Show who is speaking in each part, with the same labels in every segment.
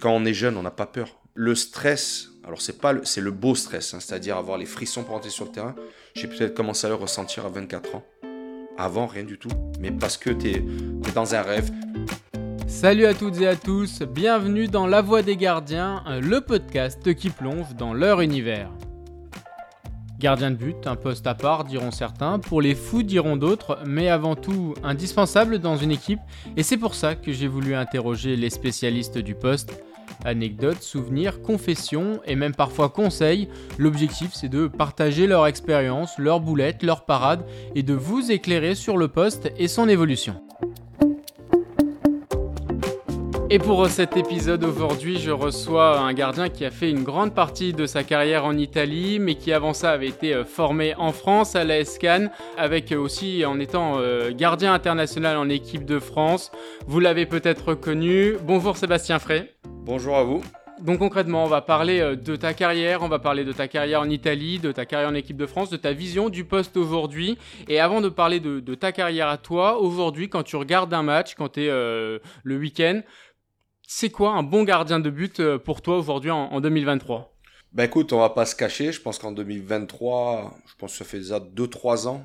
Speaker 1: Quand on est jeune, on n'a pas peur. Le stress, alors c'est pas, c'est le beau stress, hein, c'est-à-dire avoir les frissons pour entrer sur le terrain. J'ai peut-être commencé à le ressentir à 24 ans. Avant, rien du tout. Mais parce que tu es, dans un rêve.
Speaker 2: Salut à toutes et à tous, bienvenue dans La Voix des Gardiens, le podcast qui plonge dans leur univers. Gardien de but, un poste à part, diront certains, pour les fous diront d'autres, mais avant tout indispensable dans une équipe, et c'est pour ça que j'ai voulu interroger les spécialistes du poste. Anecdotes, souvenirs, confessions et même parfois conseils, l'objectif c'est de partager leur expérience, leurs boulettes, leurs parades et de vous éclairer sur le poste et son évolution. Et pour cet épisode aujourd'hui, je reçois un gardien qui a fait une grande partie de sa carrière en Italie, mais qui avant ça avait été euh, formé en France à la Cannes, avec aussi en étant euh, gardien international en équipe de France. Vous l'avez peut-être reconnu. Bonjour Sébastien Frey.
Speaker 1: Bonjour à vous.
Speaker 2: Donc concrètement, on va parler euh, de ta carrière, on va parler de ta carrière en Italie, de ta carrière en équipe de France, de ta vision du poste aujourd'hui. Et avant de parler de, ta carrière à toi, aujourd'hui, quand tu regardes un match, quand tu es le week-end, c'est quoi un bon gardien de but euh, pour toi aujourd'hui en, 2023
Speaker 1: Ben écoute, on va pas se cacher. Je pense qu'en 2023, je pense que ça fait déjà 2-3 ans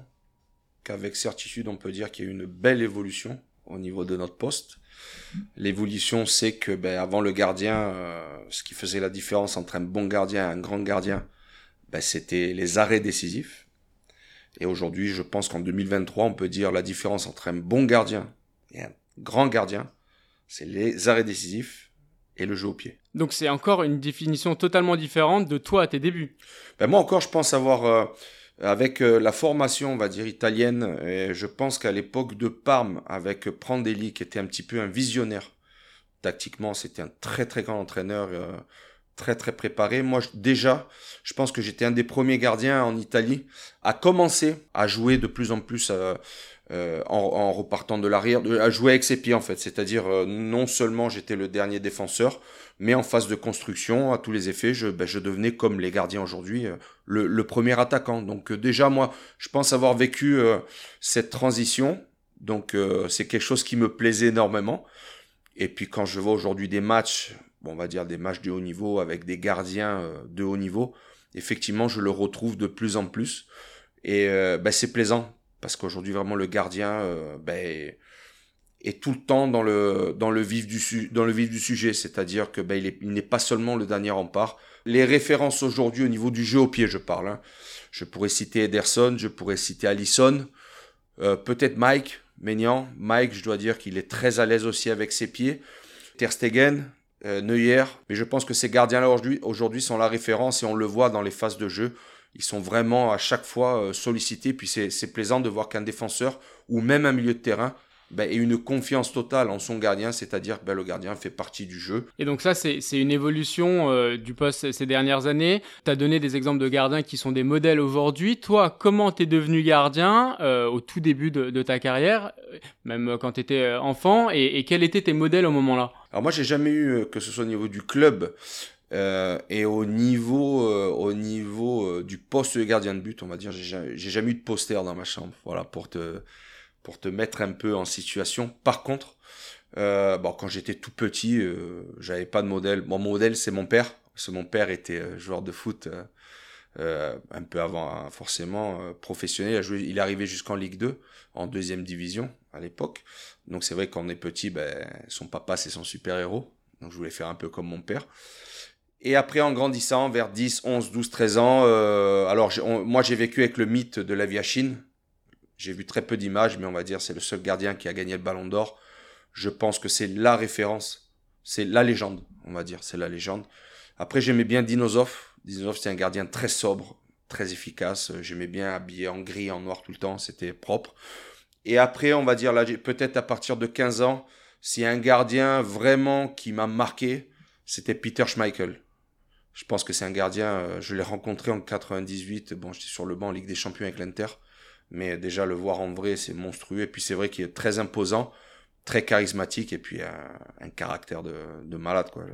Speaker 1: qu'avec certitude, on peut dire qu'il y a eu une belle évolution au niveau de notre poste. L'évolution, c'est que ben, avant le gardien, euh, ce qui faisait la différence entre un bon gardien et un grand gardien, ben, c'était les arrêts décisifs. Et aujourd'hui, je pense qu'en 2023, on peut dire la différence entre un bon gardien et un grand gardien, c'est les arrêts décisifs et le jeu au pied.
Speaker 2: Donc c'est encore une définition totalement différente de toi à tes débuts.
Speaker 1: Ben moi encore, je pense avoir, euh, avec euh, la formation, on va dire, italienne, je pense qu'à l'époque de Parme, avec Prandelli, qui était un petit peu un visionnaire, tactiquement, c'était un très très grand entraîneur, euh, très très préparé. Moi, déjà, je pense que j'étais un des premiers gardiens en Italie à commencer à jouer de plus en plus euh, en, repartant de l'arrière, à jouer avec ses pieds en fait. C'est-à-dire euh, non seulement j'étais le dernier défenseur, mais en phase de construction, à tous les effets, je, ben, je devenais comme les gardiens aujourd'hui, euh, le, premier attaquant. Donc déjà moi, je pense avoir vécu cette transition. Donc c'est quelque chose qui me plaisait énormément. Et puis quand je vois aujourd'hui des matchs, bon, on va dire des matchs de haut niveau avec des gardiens de haut niveau, effectivement je le retrouve de plus en plus. Et ben, c'est plaisant parce qu'aujourd'hui vraiment le gardien euh, ben, est tout le temps dans le vif du sujet, c'est-à-dire que ben, il n'est pas seulement le dernier rempart. Les références aujourd'hui au niveau du jeu au pied, je parle. Hein. Je pourrais citer Ederson, je pourrais citer Allison, euh, peut-être Mike Maignan. Mike, je dois dire qu'il est très à l'aise aussi avec ses pieds. Ter Stegen, euh, Neuer, mais je pense que ces gardiens-là aujourd'hui sont la référence et on le voit dans les phases de jeu ils sont vraiment à chaque fois euh, sollicités. Puis c'est plaisant de voir qu'un défenseur ou même un milieu de terrain ben, ait une confiance totale en son gardien, c'est-à-dire ben, le gardien fait partie du jeu.
Speaker 2: Et donc ça, c'est une évolution euh, du poste ces dernières années. Tu as donné des exemples de gardiens qui sont des modèles aujourd'hui. Toi, comment tu es devenu gardien euh, au tout début de, ta carrière, même quand tu étais enfant, et, et quels étaient tes modèles au moment-là?
Speaker 1: Alors moi, j'ai jamais eu, que ce soit au niveau du club, euh, et au niveau, euh, au niveau euh, du poste de gardien de but, on va dire, j'ai jamais eu de poster dans ma chambre. Voilà, pour te, pour te mettre un peu en situation. Par contre, bon, quand j'étais tout petit, j'avais pas de modèle. mon modèle, c'est mon père. Parce que mon père était joueur de foot un peu avant, hein, forcément, professionnel. Il, il est arrivé jusqu'en Ligue 2, en deuxième division à l'époque. Donc c'est vrai qu'on est petit, ben, son papa, c'est son super-héros. Donc je voulais faire un peu comme mon père. Et après, en grandissant, vers 10, 11, 12, 13 ans, euh, alors moi j'ai vécu avec le mythe de la vie. J'ai vu très peu d'images, mais on va dire c'est le seul gardien qui a gagné le ballon d'or. Je pense que c'est la référence, c'est la légende, on va dire, c'est la légende. Après, j'aimais bien Dinosov. Dinosov, c'est un gardien très sobre, très efficace. J'aimais bien habillé en gris, en noir tout le temps, c'était propre. Et après, on va dire, là, peut-être à partir de 15 ans, s'il y a un gardien vraiment qui m'a marqué, c'était Peter Schmeichel. Je pense que c'est un gardien, euh, je l'ai rencontré en 98, bon, j'étais sur le banc en Ligue des Champions avec l'Inter, mais déjà le voir en vrai, c'est monstrueux, et puis c'est vrai qu'il est très imposant, très charismatique, et puis un, caractère de, de, malade, quoi.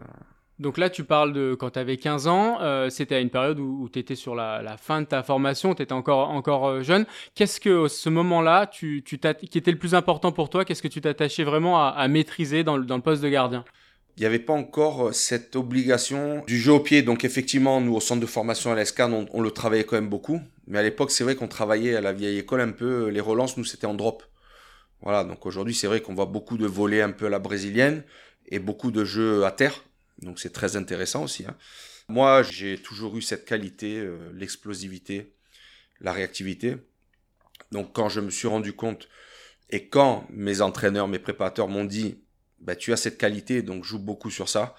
Speaker 2: Donc là, tu parles de quand tu avais 15 ans, euh, c'était à une période où, tu étais sur la, fin de ta formation, tu étais encore, encore euh, jeune. Qu'est-ce que ce moment-là, tu, tu qui était le plus important pour toi Qu'est-ce que tu t'attachais vraiment à, à maîtriser dans le, dans le poste de gardien?
Speaker 1: Il n'y avait pas encore cette obligation du jeu au pied. Donc effectivement, nous, au centre de formation à l'ESCAN, on, le travaillait quand même beaucoup. Mais à l'époque, c'est vrai qu'on travaillait à la vieille école un peu. Les relances, nous, c'était en drop. Voilà, donc aujourd'hui, c'est vrai qu'on voit beaucoup de volets un peu à la brésilienne et beaucoup de jeux à terre. Donc c'est très intéressant aussi. Hein. Moi, j'ai toujours eu cette qualité, euh, l'explosivité, la réactivité. Donc quand je me suis rendu compte et quand mes entraîneurs, mes préparateurs m'ont dit, bah, tu as cette qualité, donc joue beaucoup sur ça.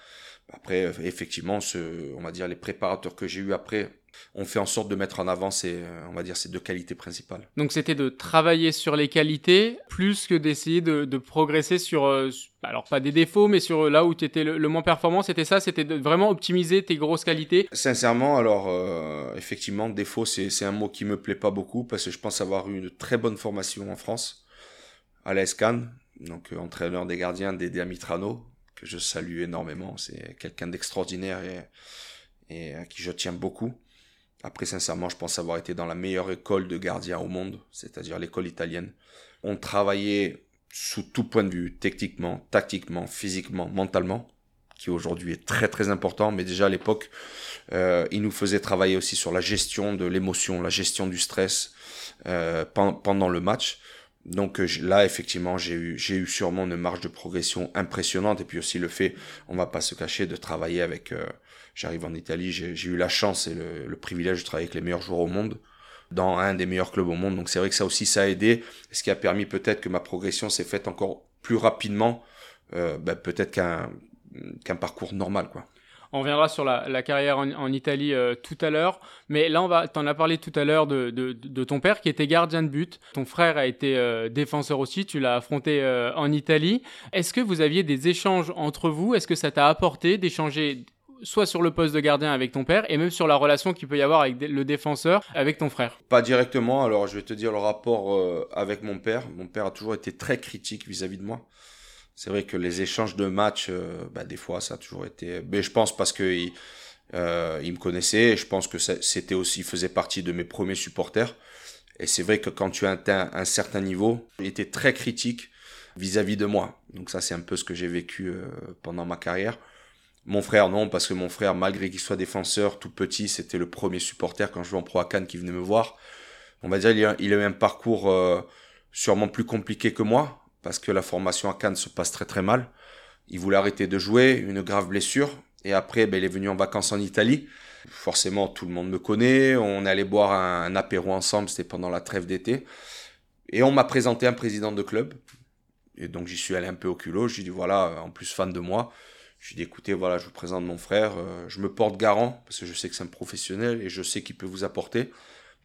Speaker 1: Après, effectivement, ce, on va dire les préparateurs que j'ai eu après ont fait en sorte de mettre en avant ces, on va dire, ces deux qualités principales.
Speaker 2: Donc c'était de travailler sur les qualités plus que d'essayer de, de, progresser sur, euh, alors pas des défauts, mais sur là où tu étais le, moins performant, c'était ça, c'était de vraiment optimiser tes grosses qualités?
Speaker 1: Sincèrement, alors euh, effectivement, défaut, c'est un mot qui me plaît pas beaucoup parce que je pense avoir eu une très bonne formation en France à la donc euh, entraîneur des gardiens des Mitrano, que je salue énormément. C'est quelqu'un d'extraordinaire et, à qui je tiens beaucoup. Après, sincèrement, je pense avoir été dans la meilleure école de gardiens au monde, c'est-à-dire l'école italienne. On travaillait sous tout point de vue, techniquement, tactiquement, physiquement, mentalement, qui aujourd'hui est très très important, mais déjà à l'époque, euh, il nous faisait travailler aussi sur la gestion de l'émotion, la gestion du stress euh, pendant le match. Donc euh, là, effectivement, j'ai eu, j'ai eu sûrement une marge de progression impressionnante. Et puis aussi le fait, on va pas se cacher, de travailler avec... Euh, j'arrive en Italie, j'ai, eu la chance et le, privilège de travailler avec les meilleurs joueurs au monde, dans un des meilleurs clubs au monde. Donc c'est vrai que ça aussi, ça a aidé. Ce qui a permis peut-être que ma progression s'est faite encore plus rapidement, euh, ben, peut-être qu'un, qu'un parcours normal, quoi.
Speaker 2: On reviendra sur la, carrière en, Italie euh, tout à l'heure. Mais là, on va, t'en as parlé tout à l'heure de, ton père qui était gardien de but. Ton frère a été euh, défenseur aussi. Tu l'as affronté euh, en Italie. Est-ce que vous aviez des échanges entre vous? Est-ce que ça t'a apporté d'échanger soit sur le poste de gardien avec ton père et même sur la relation qu'il peut y avoir avec le défenseur avec ton frère?
Speaker 1: Pas directement. Alors, je vais te dire le rapport avec mon père. Mon père a toujours été très critique vis-à-vis -vis de moi c'est vrai que les échanges de matchs, euh, bah, des fois, ça a toujours été. Mais je pense parce que il, euh, me connaissait. Je pense que c'était aussi faisait partie de mes premiers supporters. Et c'est vrai que quand tu as atteint un certain niveau, il était très critique vis-à-vis de moi. Donc ça, c'est un peu ce que j'ai vécu euh, pendant ma carrière. Mon frère, non, parce que mon frère, malgré qu'il soit défenseur, tout petit, c'était le premier supporter quand je jouais en Pro à Cannes qui venait me voir. On va dire, il a, il a eu un parcours sûrement plus compliqué que moi, parce que la formation à Cannes se passe très très mal. Il voulait arrêter de jouer, une grave blessure, et après ben, il est venu en vacances en Italie. Forcément, tout le monde me connaît, on allait boire un, apéro ensemble, c'était pendant la trêve d'été. Et on m'a présenté un président de club. Et donc j'y suis allé un peu au culot, je lui ai dit voilà, en plus fan de moi. Je lui ai dit écoutez, voilà, je vous présente mon frère, euh, je me porte garant, parce que je sais que c'est un professionnel et je sais qu'il peut vous apporter.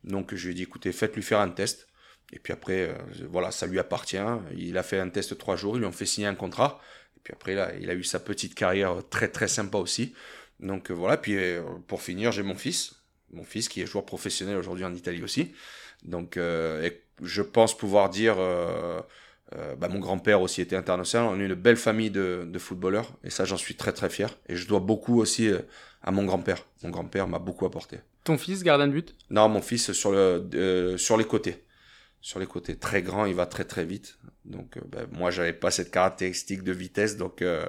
Speaker 1: Donc je lui ai dit écoutez, faites-lui faire un test. Et puis après, euh, voilà, ça lui appartient. Il a fait un test trois jours, ils lui ont fait signer un contrat. Et puis après, là, il a eu sa petite carrière très très sympa aussi. Donc euh, voilà, puis euh, pour finir, j'ai mon fils. Mon fils qui est joueur professionnel aujourd'hui en Italie aussi. Donc je pense pouvoir dire, bah, mon grand-père aussi était international. On a une belle famille de, de footballeurs. Et ça, j'en suis très très fier. Et je dois beaucoup aussi à mon grand-père. Mon grand-père m'a beaucoup apporté.
Speaker 2: Ton fils, gardien de but?
Speaker 1: Non, mon fils sur, le, sur les côtés sur les côtés très grand, il va très très vite. Donc euh, ben, moi j'avais pas cette caractéristique de vitesse, donc euh,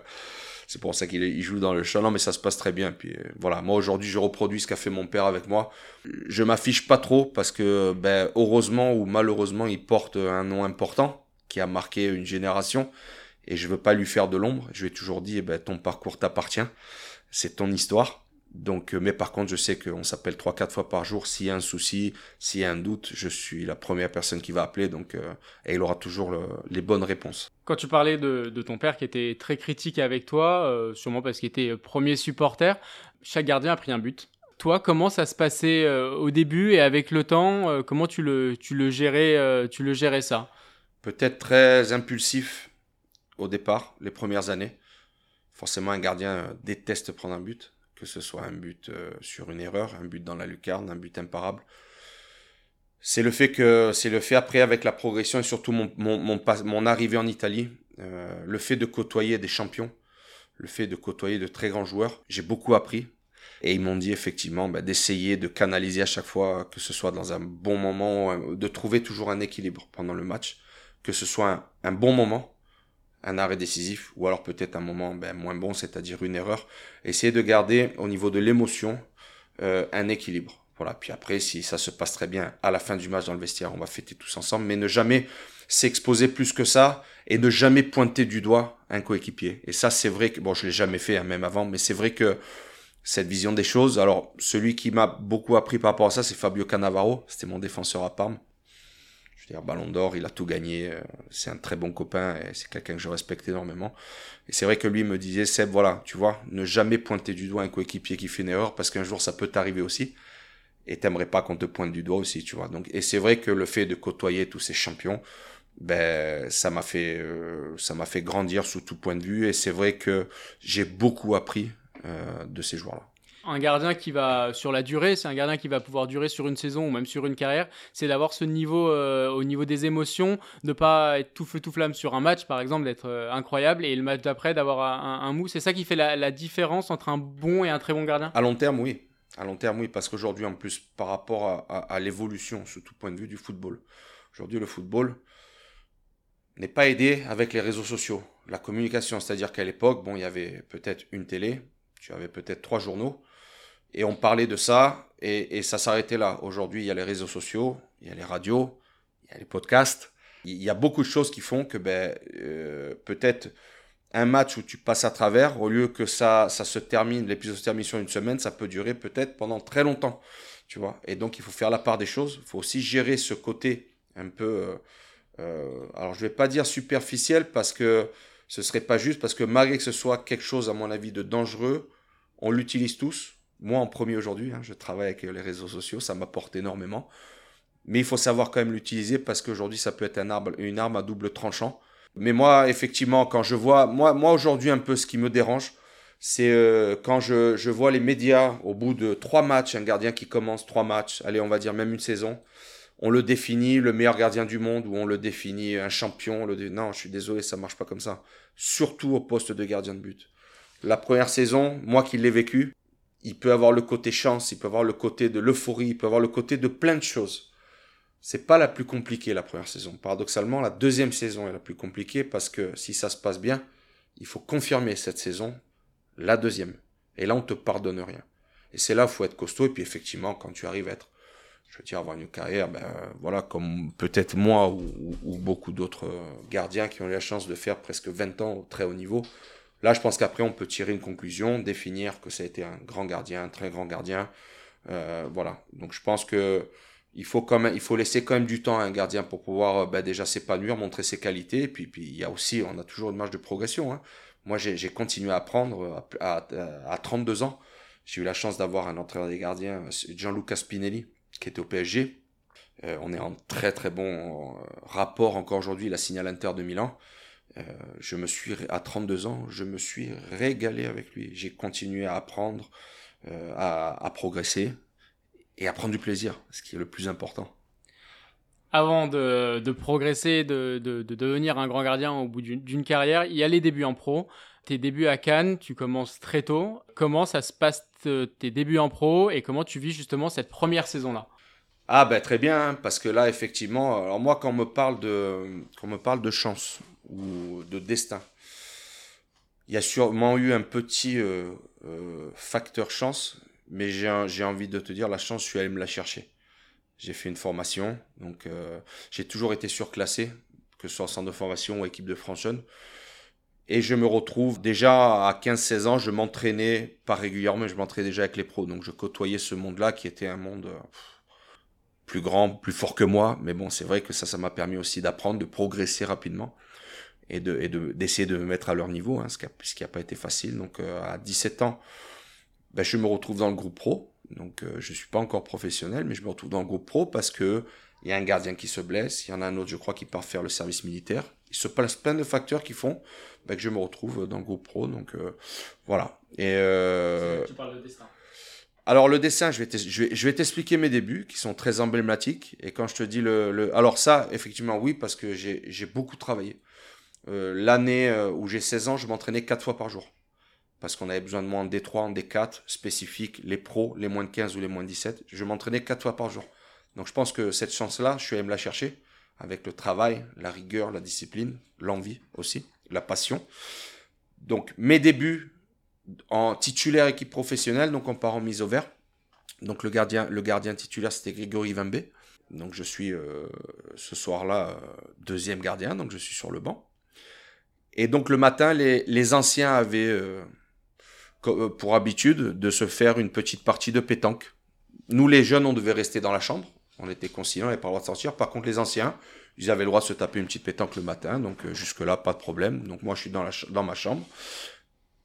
Speaker 1: c'est pour ça qu'il joue dans le champ. mais ça se passe très bien. Puis euh, voilà, moi aujourd'hui je reproduis ce qu'a fait mon père avec moi. Je m'affiche pas trop parce que ben, heureusement ou malheureusement il porte un nom important qui a marqué une génération et je veux pas lui faire de l'ombre. Je lui ai toujours dit, eh ben, ton parcours t'appartient, c'est ton histoire. Donc, euh, mais par contre, je sais qu'on s'appelle trois, quatre fois par jour. S'il y a un souci, s'il y a un doute, je suis la première personne qui va appeler. Donc, euh, et il aura toujours les bonnes réponses.
Speaker 2: Quand tu parlais de, ton père qui était très critique avec toi, euh, sûrement parce qu'il était premier supporter, chaque gardien a pris un but. Toi, comment ça se passait au début et avec le temps, comment tu le, tu le gérais, tu le gérais ça?
Speaker 1: Peut-être très impulsif au départ, les premières années. Forcément, un gardien déteste prendre un but que ce soit un but euh, sur une erreur, un but dans la lucarne, un but imparable. C'est le fait que c'est le fait après avec la progression et surtout mon, arrivée en Italie, euh, le fait de côtoyer des champions, le fait de côtoyer de très grands joueurs, j'ai beaucoup appris. Et ils m'ont dit effectivement bah, d'essayer de canaliser à chaque fois, que ce soit dans un bon moment, de trouver toujours un équilibre pendant le match, que ce soit un, bon moment, un arrêt décisif, ou alors peut-être un moment ben, moins bon, c'est-à-dire une erreur. Essayer de garder au niveau de l'émotion euh, un équilibre. Voilà. Puis après, si ça se passe très bien à la fin du match dans le vestiaire, on va fêter tous ensemble, mais ne jamais s'exposer plus que ça et ne jamais pointer du doigt un coéquipier. Et ça, c'est vrai que, bon, je l'ai jamais fait, hein, même avant, mais c'est vrai que cette vision des choses, alors celui qui m'a beaucoup appris par rapport à ça, c'est Fabio Cannavaro, c'était mon défenseur à Parme. Dire, Ballon d'Or, il a tout gagné, euh, c'est un très bon copain et c'est quelqu'un que je respecte énormément. Et c'est vrai que lui me disait, Seb, voilà, tu vois, ne jamais pointer du doigt un coéquipier qui fait une erreur parce qu'un jour ça peut t'arriver aussi et t'aimerais pas qu'on te pointe du doigt aussi, tu vois. Donc, et c'est vrai que le fait de côtoyer tous ces champions, ben ça m'a fait euh, ça m'a fait grandir sous tout point de vue et c'est vrai que j'ai beaucoup appris euh, de ces joueurs-là.
Speaker 2: Un gardien qui va sur la durée, c'est un gardien qui va pouvoir durer sur une saison ou même sur une carrière, c'est d'avoir ce niveau euh, au niveau des émotions, de pas être tout feu tout flamme sur un match par exemple, d'être incroyable et le match d'après d'avoir un, mou. C'est ça qui fait la, différence entre un bon et un très bon gardien?
Speaker 1: À long terme, oui. À long terme, oui, parce qu'aujourd'hui, en plus, par rapport à, à l'évolution, sous tout point de vue du football, aujourd'hui, le football, n'est pas aidé avec les réseaux sociaux, la communication. C'est-à-dire qu'à l'époque, bon, il y avait peut-être une télé, tu avais peut-être trois journaux, et on parlait de ça, et, ça s'arrêtait là. Aujourd'hui, il y a les réseaux sociaux, il y a les radios, il y a les podcasts. Il y a beaucoup de choses qui font que ben, euh, peut-être un match où tu passes à travers, au lieu que ça, ça se termine, l'épisode se termine sur une semaine, ça peut durer peut-être pendant très longtemps. Tu vois et donc, il faut faire la part des choses. Il faut aussi gérer ce côté un peu... Euh, euh, alors je vais pas dire superficiel parce que ce serait pas juste, parce que malgré que ce soit quelque chose, à mon avis, de dangereux, on l'utilise tous. Moi en premier aujourd'hui, hein, je travaille avec les réseaux sociaux, ça m'apporte énormément. Mais il faut savoir quand même l'utiliser parce qu'aujourd'hui, ça peut être un arbre, une arme à double tranchant. Mais moi, effectivement, quand je vois, moi, moi aujourd'hui, un peu ce qui me dérange, c'est euh, quand je, je, vois les médias au bout de trois matchs, un gardien qui commence trois matchs, allez, on va dire même une saison, on le définit le meilleur gardien du monde ou on le définit un champion. Le Non, je suis désolé, ça marche pas comme ça. Surtout au poste de gardien de but. La première saison, moi qui l'ai vécu, il peut avoir le côté chance, il peut avoir le côté de l'euphorie, il peut avoir le côté de plein de choses. C'est pas la plus compliquée la première saison. Paradoxalement, la deuxième saison est la plus compliquée parce que si ça se passe bien, il faut confirmer cette saison, la deuxième. Et là, on te pardonne rien. Et c'est là où faut être costaud. Et puis effectivement, quand tu arrives à être je veux dire, avoir une carrière, ben, voilà, comme peut-être moi ou, beaucoup d'autres euh, gardiens qui ont eu la chance de faire presque 20 ans au très haut niveau. Là, je pense qu'après, on peut tirer une conclusion, définir que ça a été un grand gardien, un très grand gardien. Euh, voilà. Donc, je pense que il faut quand faut laisser quand même du temps à un gardien pour pouvoir euh, ben, déjà s'épanouir, montrer ses qualités. Et puis, puis, il y a aussi, on a toujours une marge de progression. Hein. Moi, j'ai continué à apprendre à, à, à 32 ans. J'ai eu la chance d'avoir un entraîneur des gardiens, Gianluca Spinelli, qui était au PSG. Euh, on est en très très bon euh, rapport encore aujourd'hui. Il a signé à l'Inter de Milan. Euh, je me suis à 32 ans, je me suis régalé avec lui. J'ai continué à apprendre, à, progresser et à prendre du plaisir, ce qui est le plus important.
Speaker 2: Avant de, progresser, de, de, devenir un grand gardien au bout d'une carrière, il y a les débuts en pro. Tes débuts à Cannes, tu commences très tôt. Comment ça se passe tes débuts en pro et comment tu vis justement cette première saison-là?
Speaker 1: Ah ben très bien, parce que là effectivement, alors moi quand on me parle de, quand on me parle de chance ou de destin, il y a sûrement eu un petit euh, euh, facteur chance, mais j'ai envie de te dire, la chance, je suis allé me la chercher. J'ai fait une formation, donc euh, j'ai toujours été surclassé, que ce soit en centre de formation ou équipe de France. Et je me retrouve déjà à 15-16 ans, je m'entraînais pas régulièrement, je m'entraînais déjà avec les pros. Donc je côtoyais ce monde-là qui était un monde plus grand, plus fort que moi. Mais bon, c'est vrai que ça, ça m'a permis aussi d'apprendre, de progresser rapidement et de et d'essayer de, me mettre à leur niveau, hein, ce qui n'a pas été facile. Donc euh, à 17 ans, ben, je me retrouve dans le groupe pro. Donc euh, je suis pas encore professionnel, mais je me retrouve dans le groupe pro parce que il y a un gardien qui se blesse, il y en a un autre, je crois, qui part faire le service militaire. Il se passe plein de facteurs qui font bah, que je me retrouve dans le groupe pro. Donc euh, voilà. Et,
Speaker 2: euh... Tu parles de destin.
Speaker 1: Alors le dessin, je vais, je vais, t'expliquer mes débuts qui sont très emblématiques. Et quand je te dis le... le... Alors ça, effectivement, oui, parce que j'ai beaucoup travaillé. Euh, L'année euh, où j'ai 16 ans, je m'entraînais 4 fois par jour. Parce qu'on avait besoin de moi en D3, en D4, spécifiques, les pros, les moins de 15 ou les moins de 17. Je m'entraînais 4 fois par jour. Donc je pense que cette chance-là, je suis allé me la chercher avec le travail, la rigueur, la discipline, l'envie aussi, la passion. Donc mes débuts en titulaire équipe professionnelle, donc on part en mise au vert. Donc le gardien, le gardien titulaire c'était Grégory Vimbé. Donc je suis euh, ce soir-là deuxième gardien, donc je suis sur le banc. Et donc le matin, les, anciens avaient euh, pour habitude de se faire une petite partie de pétanque. Nous les jeunes, on devait rester dans la chambre. On était conciliants, on n'avait pas le droit de sortir. Par contre les anciens, ils avaient le droit de se taper une petite pétanque le matin. Donc jusque-là, pas de problème. Donc moi je suis dans, ma chambre.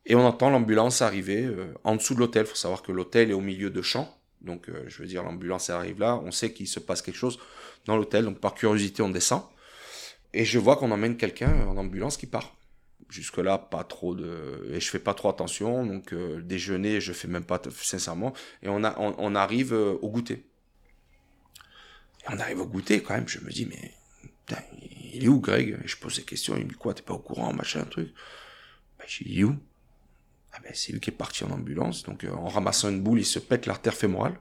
Speaker 1: Et on entend l'ambulance arriver en dessous de l'hôtel. Il faut savoir que l'hôtel est au milieu de champs. Donc, euh, je veux dire, l'ambulance arrive là, on sait qu'il se passe quelque chose dans l'hôtel, donc par curiosité, on descend. Et je vois qu'on emmène quelqu'un en ambulance qui part. Jusque-là, pas trop de. Et je fais pas trop attention, donc euh, déjeuner, je fais même pas, sincèrement. Et on, arrive euh, au goûter. Et on arrive au goûter quand même, je me dis, mais. il est où, Greg? Et Je pose des questions, il me dit quoi, t'es pas au courant, machin, truc. Ben, je dis, il est où? Ah ben, c'est lui qui est parti en ambulance. Donc, euh, en ramassant une boule, il se pète l'artère fémorale.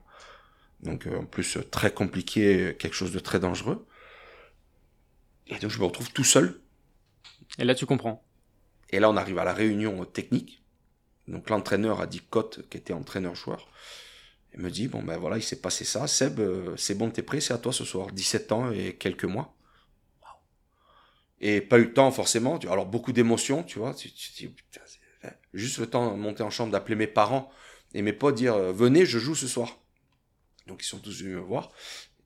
Speaker 1: Donc, en plus, très compliqué, quelque chose de très dangereux. Et donc, je me retrouve tout seul.
Speaker 2: Et là, tu comprends.
Speaker 1: Et là, on arrive à la réunion technique. Donc, l'entraîneur a dit Cote, qui était entraîneur-joueur. Il me dit, bon, ben voilà, il s'est passé ça. Seb, c'est bon, t'es prêt, c'est à toi ce soir. 17 ans et quelques mois. Et pas eu le temps, forcément. Alors, beaucoup d'émotions, tu vois. Tu, juste le temps de monter en chambre, d'appeler mes parents et mes potes, dire euh, venez, je joue ce soir. Donc ils sont tous venus me voir.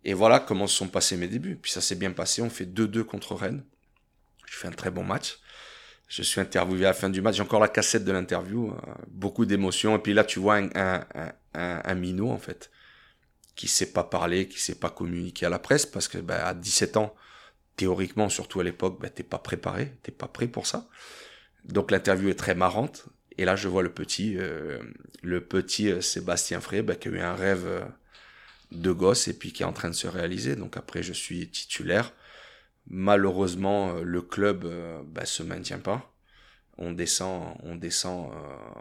Speaker 1: Et voilà comment se sont passés mes débuts. Puis ça s'est bien passé. On fait 2-2 contre Rennes. Je fais un très bon match. Je suis interviewé à la fin du match. J'ai encore la cassette de l'interview. Euh, beaucoup d'émotions. Et puis là, tu vois un, un, un, minot, en fait, qui sait pas parler, qui sait pas communiquer à la presse parce que, bah, à 17 ans, théoriquement, surtout à l'époque, bah, t'es pas préparé, t'es pas prêt pour ça. Donc l'interview est très marrante. Et là, je vois le petit, euh, le petit euh, Sébastien Frey, bah, qui a eu un rêve de gosse et puis qui est en train de se réaliser. Donc après, je suis titulaire. Malheureusement, le club bah, se maintient pas. On descend, on descend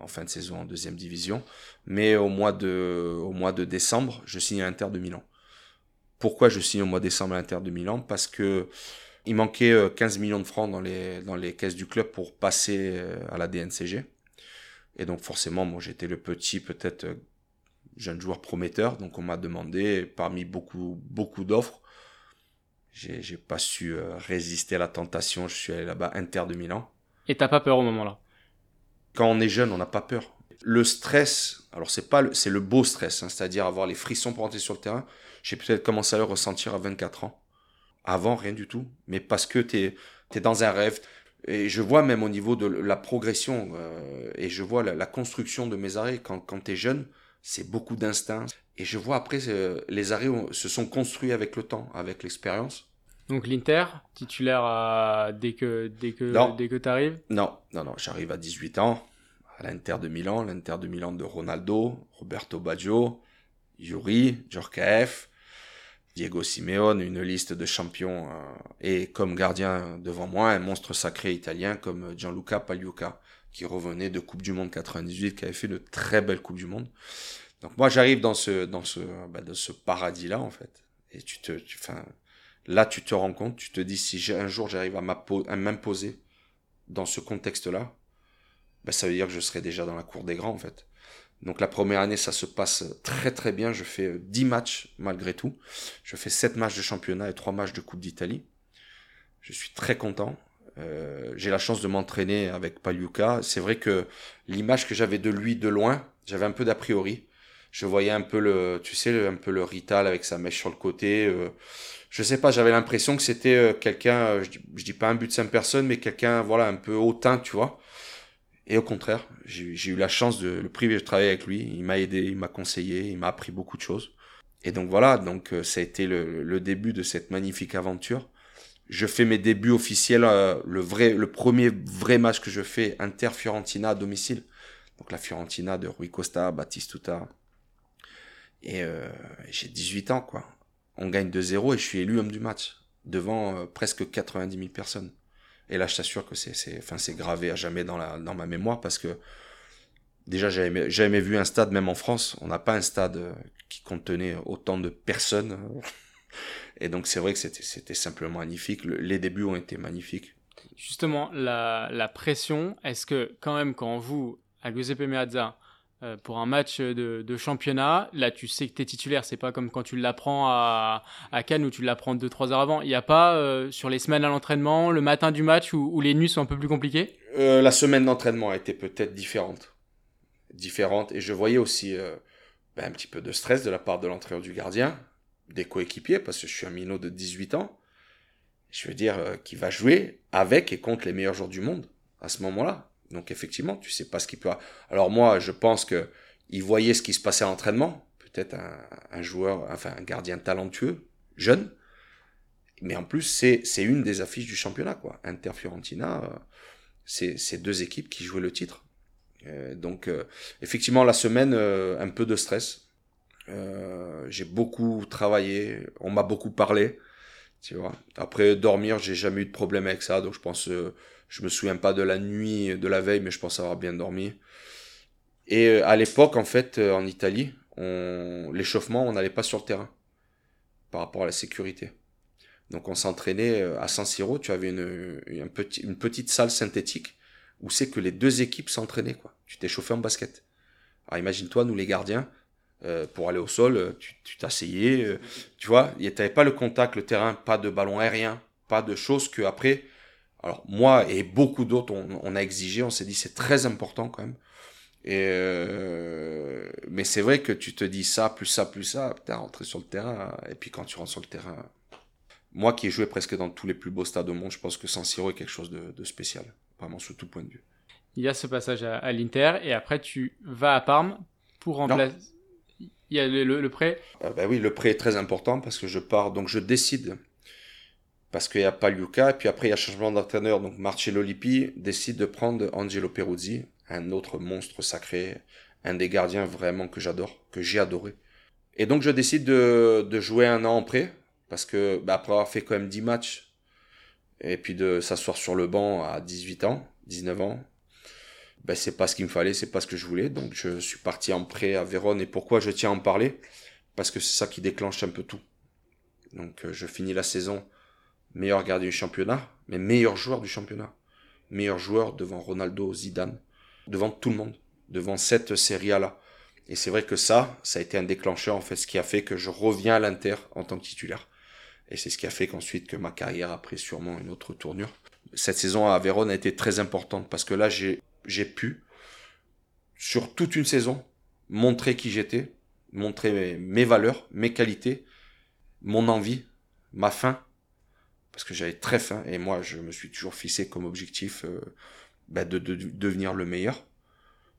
Speaker 1: en fin de saison en deuxième division. Mais au mois de, au mois de décembre, je signe à l'Inter de Milan. Pourquoi je signe au mois de décembre à l'Inter de Milan? Parce que il manquait 15 millions de francs dans les, dans les caisses du club pour passer à la DNCG. Et donc forcément, moi j'étais le petit, peut-être euh, jeune joueur prometteur. Donc on m'a demandé, parmi beaucoup, beaucoup d'offres, j'ai, j'ai pas su euh, résister à la tentation. Je suis allé là-bas, Inter de Milan.
Speaker 2: Et t'as pas peur au moment-là?
Speaker 1: Quand on est jeune, on n'a pas peur. Le stress, alors c'est pas, le, c'est le beau stress, hein, c'est-à-dire avoir les frissons pour entrer sur le terrain. J'ai peut-être commencé à le ressentir à 24 ans. Avant, rien du tout. Mais parce que t'es, t'es dans un rêve, et je vois même au niveau de la progression, euh, et je vois la, construction de mes arrêts quand, quand tu es jeune, c'est beaucoup d'instinct. Et je vois après, euh, les arrêts se sont construits avec le temps, avec l'expérience.
Speaker 2: Donc l'Inter, titulaire dès que, dès que, dès que tu arrives
Speaker 1: Non, non, non, j'arrive à 18 ans, à l'Inter de Milan, l'Inter de Milan de Ronaldo, Roberto Baggio, Yuri, Djorkaeff, Diego Simeone, une liste de champions, euh, et comme gardien devant moi, un monstre sacré italien comme Gianluca Pagliuca, qui revenait de Coupe du Monde 98, qui avait fait de très belles Coupes du Monde. Donc moi j'arrive dans ce, dans ce, bah, ce paradis-là en fait. Et tu te, tu, là tu te rends compte, tu te dis si un jour j'arrive à m'imposer dans ce contexte-là, bah, ça veut dire que je serai déjà dans la cour des grands en fait. Donc la première année, ça se passe très très bien. Je fais 10 euh, matchs malgré tout. Je fais 7 matchs de championnat et 3 matchs de Coupe d'Italie. Je suis très content. Euh, j'ai la chance de m'entraîner avec Paliuka. C'est vrai que l'image que j'avais de lui de loin, j'avais un peu d'a priori. Je voyais un peu le, tu sais, un peu le Rital avec sa mèche sur le côté. Euh, je sais pas, j'avais l'impression que c'était quelqu'un, je, je, dis pas un but de 5 personnes, mais quelqu'un, voilà, un peu hautain, tu vois. Et au contraire, j'ai eu la chance de le privilège de travailler avec lui. Il m'a aidé, il m'a conseillé, il m'a appris beaucoup de choses. Et donc voilà, donc euh, ça a été le, début de cette magnifique aventure. Je fais mes débuts officiels, euh, le vrai, le premier vrai match que je fais, Inter Fiorentina à domicile. Donc la Fiorentina de Rui Costa, Batistuta. Et euh, j'ai 18 ans, quoi. On gagne 2-0 et je suis élu homme du match devant euh, presque 90 000 personnes. Et là, je t'assure que c'est, c'est, enfin, c'est gravé à jamais dans, dans ma mémoire parce que déjà, j'avais jamais vu un stade, même en France, on n'a pas un stade euh, qui contenait autant de personnes. Et donc, c'est vrai que c'était, simplement magnifique. les débuts ont été magnifiques.
Speaker 2: Justement, la, la pression, est-ce que quand même quand vous, à Giuseppe Meazza, euh, pour un match de, de, championnat, là tu sais que tu es titulaire, c'est pas comme quand tu l'apprends à, à Cannes où tu l'apprends 2-3 heures avant. Il n'y a pas euh, sur les semaines à l'entraînement, le matin du match où, où, les nuits sont un peu plus compliquées?
Speaker 1: Euh, La semaine d'entraînement a été peut-être différente. Différente et je voyais aussi ben, un petit peu de stress de la part de l'entraîneur du gardien, des coéquipiers, parce que je suis un minot de 18 ans. Je veux dire, qui va jouer avec et contre les meilleurs joueurs du monde à ce moment-là. Donc effectivement, tu sais pas ce qu'il peut. Alors moi, je pense que il voyait ce qui se passait à l'entraînement. Peut-être un, joueur, enfin un gardien talentueux, jeune. Mais en plus, c'est une des affiches du championnat, quoi. Inter Fiorentina, euh, c'est deux équipes qui jouaient le titre. Euh, donc euh, effectivement, la semaine, un peu de stress. J'ai beaucoup travaillé, on m'a beaucoup parlé. Tu vois. Après dormir, j'ai jamais eu de problème avec ça, donc je pense je me souviens pas de la nuit de la veille, mais je pense avoir bien dormi. Et euh, à l'époque, en fait, euh, en Italie, on... l'échauffement, on n'allait pas sur le terrain par rapport à la sécurité. Donc on s'entraînait euh, à San Siro, tu avais une, une, une petite salle synthétique où c'est que les deux équipes s'entraînaient. quoi. Tu t'es chauffé en basket. Alors imagine-toi, nous les gardiens, pour aller au sol, tu t'asseyais, tu vois, il n'y avait pas le contact, le terrain, pas de ballon aérien, pas de choses que après alors moi et beaucoup d'autres, on, a exigé, on s'est dit c'est très important quand même. Et euh, mais c'est vrai que tu te dis ça, plus ça, plus ça, t'es rentré sur le terrain, et puis quand tu rentres sur le terrain, moi qui ai joué presque dans tous les plus beaux stades au monde, je pense que San Siro est quelque chose de, spécial, vraiment sous tout point de vue.
Speaker 2: Il y a ce passage à, l'Inter, et après tu vas à Parme pour remplacer... Il y a le, prêt.
Speaker 1: Euh, Ben oui, le prêt est très important parce que je pars, donc je décide. Parce qu'il n'y a pas Luca, et puis après il y a changement d'entraîneur, donc Marcello Lippi décide de prendre Angelo Peruzzi, un autre monstre sacré, un des gardiens vraiment que j'adore, que j'ai adoré. Et donc je décide de, de jouer un an en prêt, parce que bah, après avoir fait quand même 10 matchs, et puis de s'asseoir sur le banc à 18 ans, 19 ans, ben c'est pas ce qu'il me fallait, c'est pas ce que je voulais, donc je suis parti en prêt à Vérone, et pourquoi je tiens à en parler? Parce que c'est ça qui déclenche un peu tout. Donc euh, je finis la saison meilleur gardien du championnat, mais meilleur joueur du championnat. Meilleur joueur devant Ronaldo, Zidane, devant tout le monde, devant cette série là. Et c'est vrai que ça, ça a été un déclencheur en fait, ce qui a fait que je reviens à l'Inter en tant que titulaire. Et c'est ce qui a fait qu'ensuite que ma carrière a pris sûrement une autre tournure. Cette saison à Vérone a été très importante parce que là j'ai j'ai pu sur toute une saison montrer qui j'étais, montrer mes, valeurs, mes qualités, mon envie, ma faim parce que j'avais très faim et moi je me suis toujours fixé comme objectif euh, bah, de, devenir le meilleur,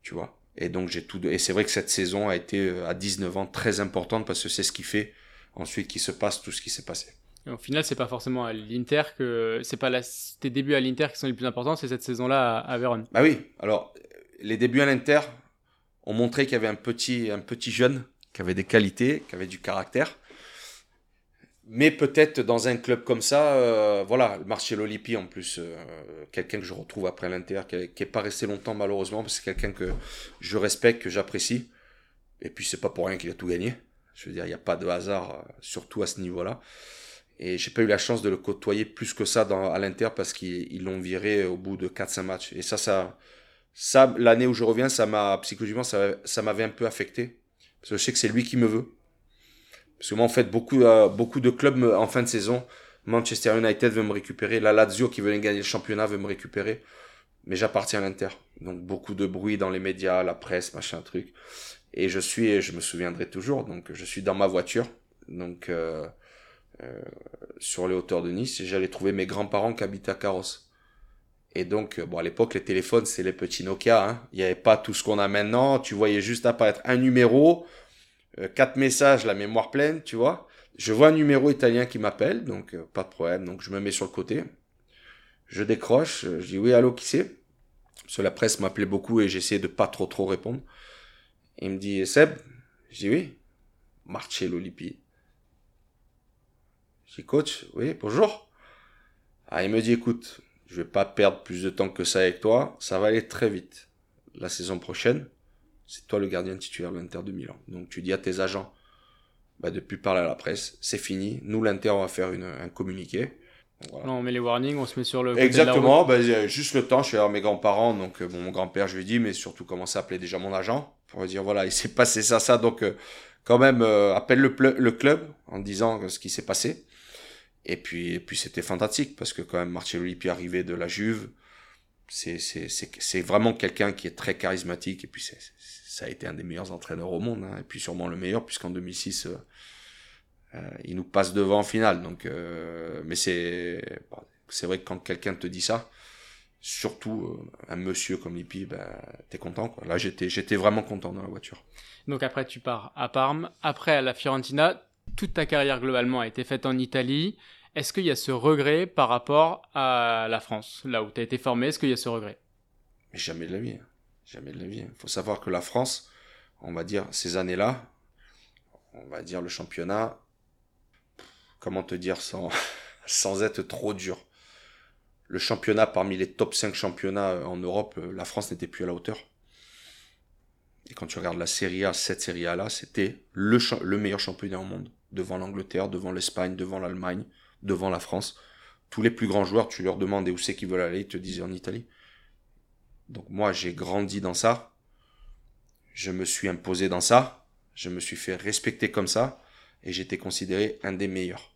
Speaker 1: tu vois. Et donc j'ai tout et c'est vrai que cette saison a été euh, à 19 ans très importante parce que c'est ce qui fait ensuite qu'il se passe tout ce qui s'est passé.
Speaker 2: Au final, c'est pas forcément à l'Inter que c'est pas tes débuts à l'Inter qui sont les plus importants, c'est cette saison-là à, Vérone.
Speaker 1: Bah oui. Alors les débuts à l'Inter ont montré qu'il y avait un petit un petit jeune qui avait des qualités, qui avait du caractère mais peut-être dans un club comme ça, euh, voilà, Marcelo Lippi en plus, euh, quelqu'un que je retrouve après l'Inter, qui n'est pas resté longtemps malheureusement, parce que c'est quelqu'un que je respecte, que j'apprécie. Et puis c'est pas pour rien qu'il a tout gagné. Je veux dire, il n'y a pas de hasard, euh, surtout à ce niveau-là. Et j'ai pas eu la chance de le côtoyer plus que ça dans, à l'Inter parce qu'ils l'ont viré au bout de 4-5 matchs. Et ça, ça, ça l'année où je reviens, ça m'a, psychologiquement, ça, ça m'avait un peu affecté. Parce que je sais que c'est lui qui me veut. Parce que moi, en fait, beaucoup, euh, beaucoup de clubs en fin de saison, Manchester United veut me récupérer, la Lazio qui veut gagner le championnat veut me récupérer, mais j'appartiens à l'Inter. Donc beaucoup de bruit dans les médias, la presse, machin truc. Et je suis, je me souviendrai toujours, donc je suis dans ma voiture, donc euh, euh, sur les hauteurs de Nice, j'allais trouver mes grands-parents qui habitaient à Carrosse. Et donc, bon, à l'époque, les téléphones, c'est les petits Nokia. Hein. Il n'y avait pas tout ce qu'on a maintenant. Tu voyais juste apparaître un numéro euh, quatre messages, la mémoire pleine, tu vois. Je vois un numéro italien qui m'appelle, donc euh, pas de problème. Donc je me mets sur le côté. Je décroche, euh, je dis oui, allô, qui c'est? Parce que la presse m'appelait beaucoup et j'essayais de pas trop trop répondre. Il me dit Seb? Je dis oui. Marcello Lippi. Dis coach, oui, bonjour. Ah, il me dit écoute, je vais pas perdre plus de temps que ça avec toi, ça va aller très vite. La saison prochaine, c'est toi le gardien titulaire de l'Inter de Milan. Donc tu dis à tes agents bah, de plus parler à la presse, c'est fini. Nous, l'Inter, on va faire une, un communiqué.
Speaker 2: on met les warnings, on se met sur le.
Speaker 1: Exactement, bah, juste le temps. Je suis à mes grands-parents, donc euh, bon, mon grand-père, je lui ai dit, mais surtout commencer à appeler déjà mon agent pour lui dire voilà, il s'est passé ça, ça. Donc, euh, quand même, euh, appelle le, le, club en disant ce qui s'est passé. Et puis, et puis c'était fantastique parce que quand même, Marcello Lippi arrivé de la Juve, c'est vraiment quelqu'un qui est très charismatique et puis ça a été un des meilleurs entraîneurs au monde hein, et puis sûrement le meilleur puisqu'en 2006 euh, il nous passe devant en finale. Donc, euh, mais c'est c'est vrai que quand quelqu'un te dit ça, surtout euh, un monsieur comme Lippi, ben, t'es content. Quoi. Là, j'étais vraiment content dans la voiture.
Speaker 2: Donc après, tu pars à Parme. Après, à la Fiorentina, toute ta carrière globalement a été faite en Italie. Est-ce qu'il y a ce regret par rapport à la France, là où tu as été formé? Est-ce qu'il y a ce regret?
Speaker 1: Mais jamais de la vie. Hein. Jamais de la vie. Il faut savoir que la France, on va dire, ces années-là, on va dire le championnat, comment te dire sans, être trop dur. Le championnat parmi les top 5 championnats euh, en Europe, euh, la France n'était plus à la hauteur. Et quand tu regardes la Serie A, cette Serie A là, c'était le meilleur championnat au monde. Devant l'Angleterre, devant l'Espagne, devant l'Allemagne, devant la France. Tous les plus grands joueurs, tu leur demandais où c'est qu'ils veulent aller, ils te disaient en Italie. Donc moi, j'ai grandi dans ça. Je me suis imposé dans ça. Je me suis fait respecter comme ça et j'étais considéré un des meilleurs.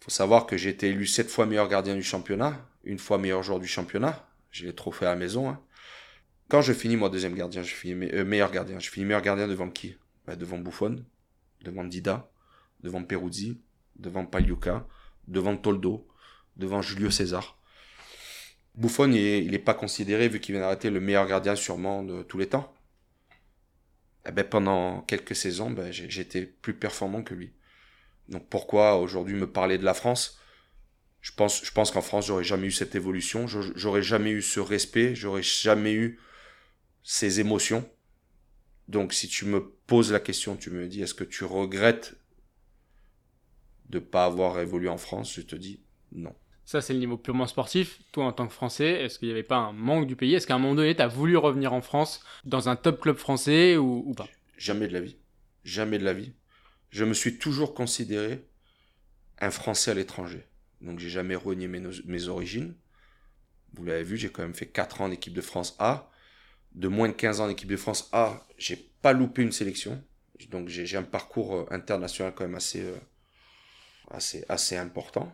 Speaker 1: Faut savoir que j'ai été élu sept fois meilleur gardien du championnat, une fois meilleur joueur du championnat. J'ai les trophées à la maison. Hein. Quand je finis moi deuxième gardien, je finis euh, meilleur gardien. Je finis meilleur gardien devant qui? Bah, Devant Buffon, devant Dida, devant Peruzzi, devant Pagliuca, devant Toldo, devant Julio César. Buffon, il n'est pas considéré, vu qu'il vient d'arrêter, le meilleur gardien sûrement de tous les temps eh ben, pendant quelques saisons, ben, j'étais plus performant que lui. Donc pourquoi aujourd'hui me parler de la France? Je pense, je pense qu'en France, j'aurais jamais eu cette évolution, j'aurais jamais eu ce respect, j'aurais jamais eu ces émotions. Donc si tu me poses la question, tu me dis est-ce que tu regrettes de pas avoir évolué en France Je te dis non.
Speaker 2: Ça, c'est le niveau purement sportif. Toi, en tant que Français, est-ce qu'il n'y avait pas un manque du pays? Est-ce qu'à un moment donné, tu as voulu revenir en France dans un top club français ou, pas?
Speaker 1: Jamais de la vie. Jamais de la vie. Je me suis toujours considéré un Français à l'étranger. Donc, j'ai jamais renié mes, mes origines. Vous l'avez vu, j'ai quand même fait 4 ans en équipe de France A. De moins de 15 ans en équipe de France A, j'ai pas loupé une sélection. Donc, j'ai un parcours euh, international quand même assez, euh, assez, assez important.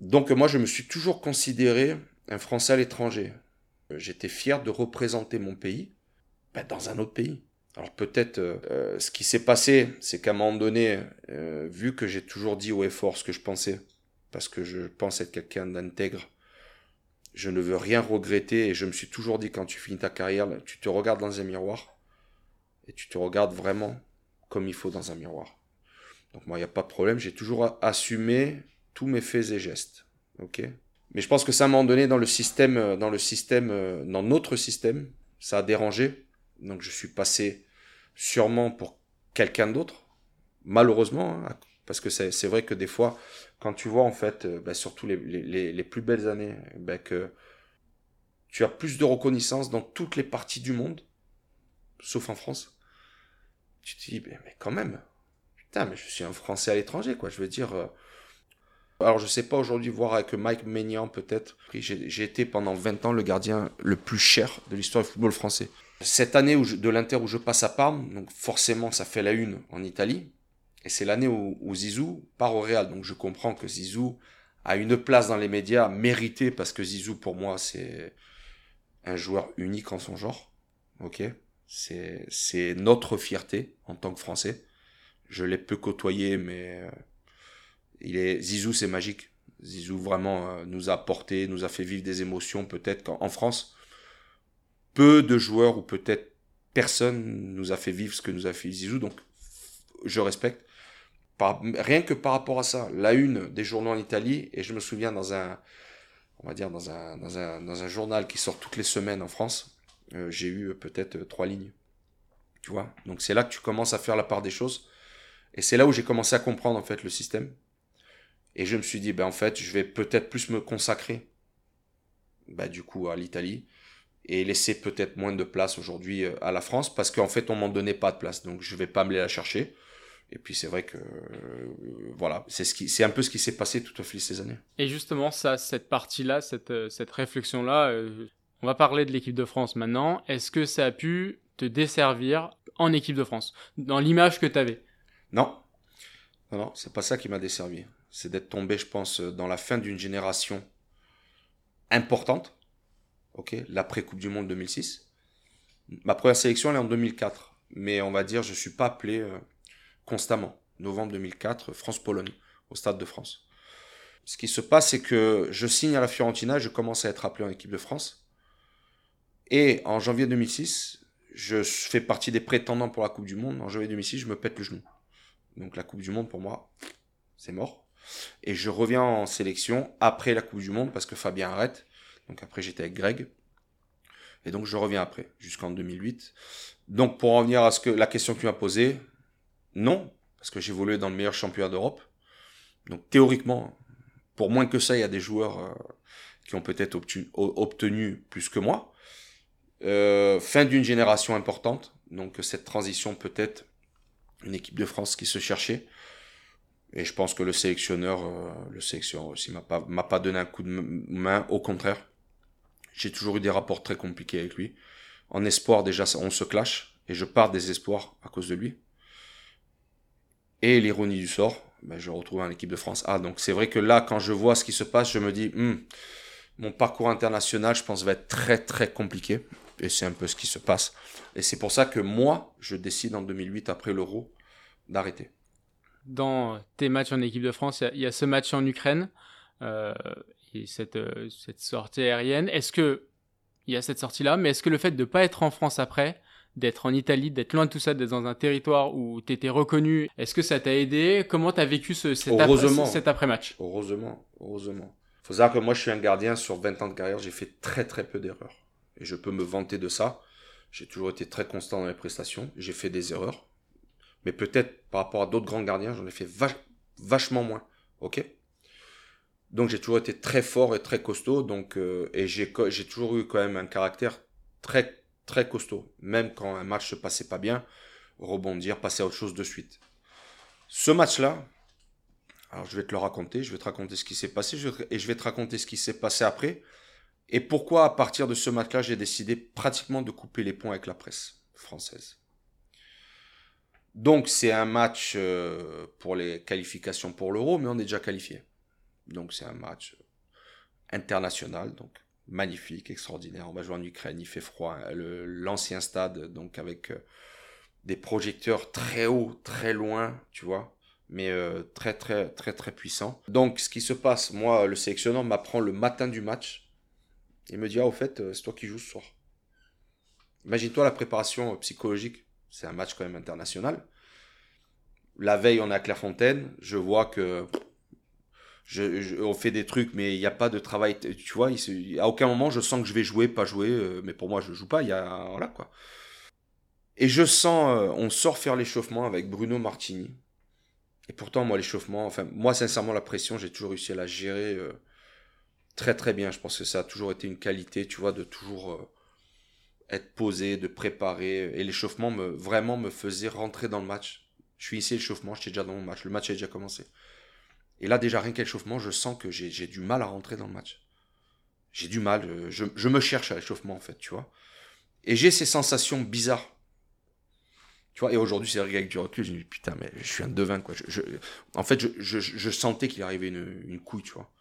Speaker 1: Donc moi, je me suis toujours considéré un Français à l'étranger. Euh, j'étais fier de représenter mon pays ben, dans un autre pays. Alors peut-être euh, euh, ce qui s'est passé, c'est qu'à un moment donné, vu que j'ai toujours dit au effort ce que je pensais, parce que je pense être quelqu'un d'intègre, je ne veux rien regretter et je me suis toujours dit quand tu finis ta carrière, tu te regardes dans un miroir et tu te regardes vraiment comme il faut dans un miroir. Donc moi, il n'y a pas de problème, j'ai toujours assumé tous mes faits et gestes. Ok? Mais je pense que ça, à un moment donné, dans le système, euh, dans le système, euh, dans notre système, ça a dérangé. Donc je suis passé sûrement pour quelqu'un d'autre, malheureusement, hein, parce que c'est vrai que des fois, quand tu vois en fait, euh, bah, surtout les, les, les, plus belles années, bah, que tu as plus de reconnaissance dans toutes les parties du monde, sauf en France. Tu te dis, mais, quand même, mais je suis un Français à l'étranger, quoi. Je veux dire, alors je sais pas aujourd'hui voir avec Mike Maignan peut-être. J'ai été pendant 20 ans le gardien le plus cher de l'histoire du football français. Cette année où de l'Inter où je passe à Parme, donc forcément ça fait la une en Italie. Et c'est l'année où, Zizou part au Real. Donc je comprends que Zizou a une place dans les médias méritée parce que Zizou pour moi c'est un joueur unique en son genre. Ok? C'est notre fierté en tant que Français. Je l'ai peu côtoyé mais euh, il est Zizou, c'est magique. Zizou vraiment euh, nous a apporté, nous a fait vivre des émotions peut-être qu'en France, peu de joueurs ou peut-être personne nous a fait vivre ce que nous a fait Zizou. Donc je respecte. rien que par rapport à ça, la une des journaux en Italie, et je me souviens dans un, journal qui sort toutes les semaines en France, euh, j'ai eu peut-être trois lignes. Tu vois? Donc c'est là que tu commences à faire la part des choses. Et c'est là où j'ai commencé à comprendre en fait le système. Et je me suis dit, ben en fait, je vais peut-être plus me consacrer, ben, du coup, à l'Italie et laisser peut-être moins de place aujourd'hui euh, à la France parce qu'en fait, on m'en donnait pas de place. Donc, je vais pas me la chercher. Et puis c'est vrai que voilà, c'est un peu ce qui s'est passé tout au fil de ces années.
Speaker 2: Et justement, ça, cette partie-là, cette, cette réflexion-là, on va parler de l'équipe de France maintenant. Est-ce que ça a pu te desservir en équipe de France, dans l'image que tu avais
Speaker 1: Non. Non, non, c'est pas ça qui m'a desservi. C'est d'être tombé, je pense, dans la fin d'une génération importante. Ok, l'après Coupe du Monde 2006. Ma première sélection, elle est en 2004. Mais on va dire, je suis pas appelé euh, constamment. Novembre 2004, France-Pologne, au Stade de France. Ce qui se passe, c'est que je signe à la Fiorentina, je commence à être appelé en équipe de France. Et en janvier 2006, je fais partie des prétendants pour la Coupe du Monde. En janvier 2006, je me pète le genou. Donc la Coupe du Monde, pour moi, c'est mort. Et je reviens en sélection après la Coupe du Monde parce que Fabien arrête. Donc après, j'étais avec Greg. Et donc je reviens après, jusqu'en 2008. Donc pour revenir à ce que la question que tu m'as posée, non, parce que évolué dans le meilleur championnat d'Europe. Donc théoriquement, pour moins que ça, il y a des joueurs euh, qui ont peut-être obtenu plus que moi. Euh, fin d'une génération importante, donc cette transition peut-être une équipe de France qui se cherchait. Et je pense que le sélectionneur, euh, le sélectionneur aussi m'a pas, m'a pas donné un coup de main, au contraire. J'ai toujours eu des rapports très compliqués avec lui. En espoir, déjà, on se clash, et je pars des espoirs à cause de lui. Et l'ironie du sort, ben, je retrouve en équipe de France A. Donc c'est vrai que là, quand je vois ce qui se passe, je me dis, hmm, mon parcours international, je pense, va être très très compliqué. Et c'est un peu ce qui se passe. Et c'est pour ça que moi, je décide en 2008, après l'Euro, d'arrêter.
Speaker 2: Dans tes matchs en équipe de France, il y, a ce match en Ukraine euh, et cette, euh, cette sortie aérienne. Est-ce que il y a cette sortie-là, mais est-ce que le fait de ne pas être en France après, d'être en Italie, d'être loin de tout ça, d'être dans un territoire où tu étais reconnu, est-ce que ça t'a aidé? Comment tu as vécu ce, cet, après, après-match?
Speaker 1: Heureusement, heureusement. faut savoir que moi je suis un gardien sur 20 ans de carrière, j'ai fait très très peu d'erreurs et je peux me vanter de ça. J'ai toujours été très constant dans les prestations. J'ai fait des erreurs. Mais peut-être par rapport à d'autres grands gardiens, j'en ai fait vachement moins. Ok? Donc j'ai toujours été très fort et très costaud. Donc, euh, et j'ai toujours eu quand même un caractère très très costaud. Même quand un match se passait pas bien, rebondir, passer à autre chose de suite. Ce match-là, alors je vais te le raconter, je vais te raconter ce qui s'est passé et je vais te raconter ce qui s'est passé après. Et pourquoi, à partir de ce match-là, j'ai décidé pratiquement de couper les ponts avec la presse française. Donc, c'est un match euh, pour les qualifications pour l'Euro, mais on est déjà qualifié. Donc, c'est un match international, donc magnifique, extraordinaire. On va jouer en Ukraine, il fait froid. L'ancien stade, donc avec euh, des projecteurs très hauts, très loin, tu vois, mais euh, très, très, très, très puissants. Donc, ce qui se passe, moi, le sélectionneur m'apprend le matin du match il me dit, ah, au fait, euh, c'est toi qui joues ce soir. Imagine-toi la préparation euh, psychologique. C'est un match quand même international. La veille, on est à Clairefontaine. Je vois que je, on fait des trucs, mais il n'y a pas de travail. Tu vois, à aucun moment, je sens que je vais jouer, pas jouer. Euh, mais pour moi, je joue pas. Il y a, voilà. Et je sens, on sort faire l'échauffement avec Bruno Martini. Et pourtant, moi, l'échauffement, enfin, moi, sincèrement, la pression, j'ai toujours réussi à la gérer très très bien. Je pense que ça a toujours été une qualité, tu vois, de toujours euh, être posé, de préparer. Et l'échauffement me, vraiment me faisait rentrer dans le match. Je suis ici, l'échauffement, j'étais déjà dans mon match. Le match a déjà commencé. Et là, déjà, rien qu'échauffement, je sens que j'ai du mal à rentrer dans le match. J'ai du mal, euh, je, me cherche à l'échauffement, en fait, tu vois. Et j'ai ces sensations bizarres. Tu vois, et aujourd'hui, c'est vrai qu'avec du recul, je me dis, putain, mais je suis un devin, quoi. En fait, je, sentais qu'il arrivait une, une couille, tu vois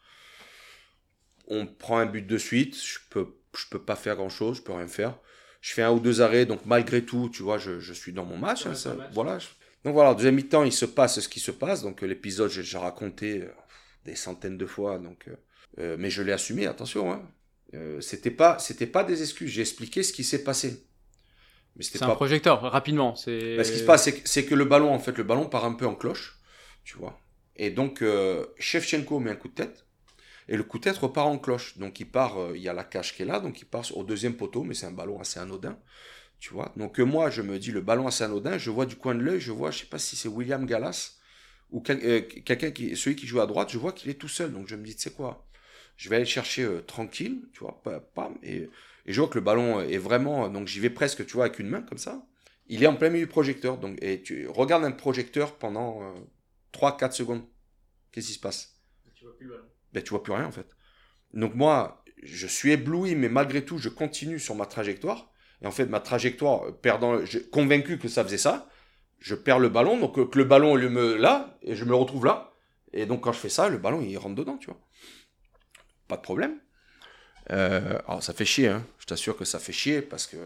Speaker 1: on prend un but de suite, je peux, je peux pas faire grand chose, je peux rien faire. Je fais un ou deux arrêts, donc malgré tout, tu vois, je, suis dans mon match. Hein, voilà. Donc voilà, deuxième mi-temps, il se passe ce qui se passe. Donc euh, l'épisode, j'ai déjà raconté euh, des centaines de fois, donc, euh, mais je l'ai assumé, attention. Hein. c'était pas, c'était pas des excuses. J'ai expliqué ce qui s'est passé.
Speaker 2: c'est pas... un projecteur, rapidement. C'est...
Speaker 1: ce qui se passe, c'est que, le ballon, en fait, le ballon part un peu en cloche, tu vois. Et donc, Shevchenko met un coup de tête. Et le coup de tête repart en cloche. Donc il part, euh, il y a la cage qui est là, donc il part au deuxième poteau, mais c'est un ballon assez anodin. Tu vois. Donc euh, moi, je me dis, le ballon assez anodin, je vois du coin de l'œil, je vois, je sais pas si c'est William Gallas ou euh, quelqu'un qui, celui qui joue à droite, je vois qu'il est tout seul. Donc je me dis, tu sais quoi, je vais aller chercher tranquille, tu vois, pas, et, et, je vois que le ballon est vraiment, donc j'y vais presque, tu vois, avec une main comme ça. il est en plein milieu du projecteur. Donc, et tu regardes un projecteur pendant 3-4 secondes. Qu'est-ce qui se passe?
Speaker 2: Tu vois plus le ballon.
Speaker 1: Ben, tu vois plus rien en fait. Donc moi, je suis ébloui, mais malgré tout, je continue sur ma trajectoire. Et en fait, ma trajectoire, perdant, convaincu que ça faisait ça, je perds le ballon, donc euh, que le ballon il me là, et je me retrouve là. Et donc quand je fais ça, le ballon il rentre dedans, tu vois. Pas de problème. Euh, alors ça fait chier, hein. je t'assure que ça fait chier parce que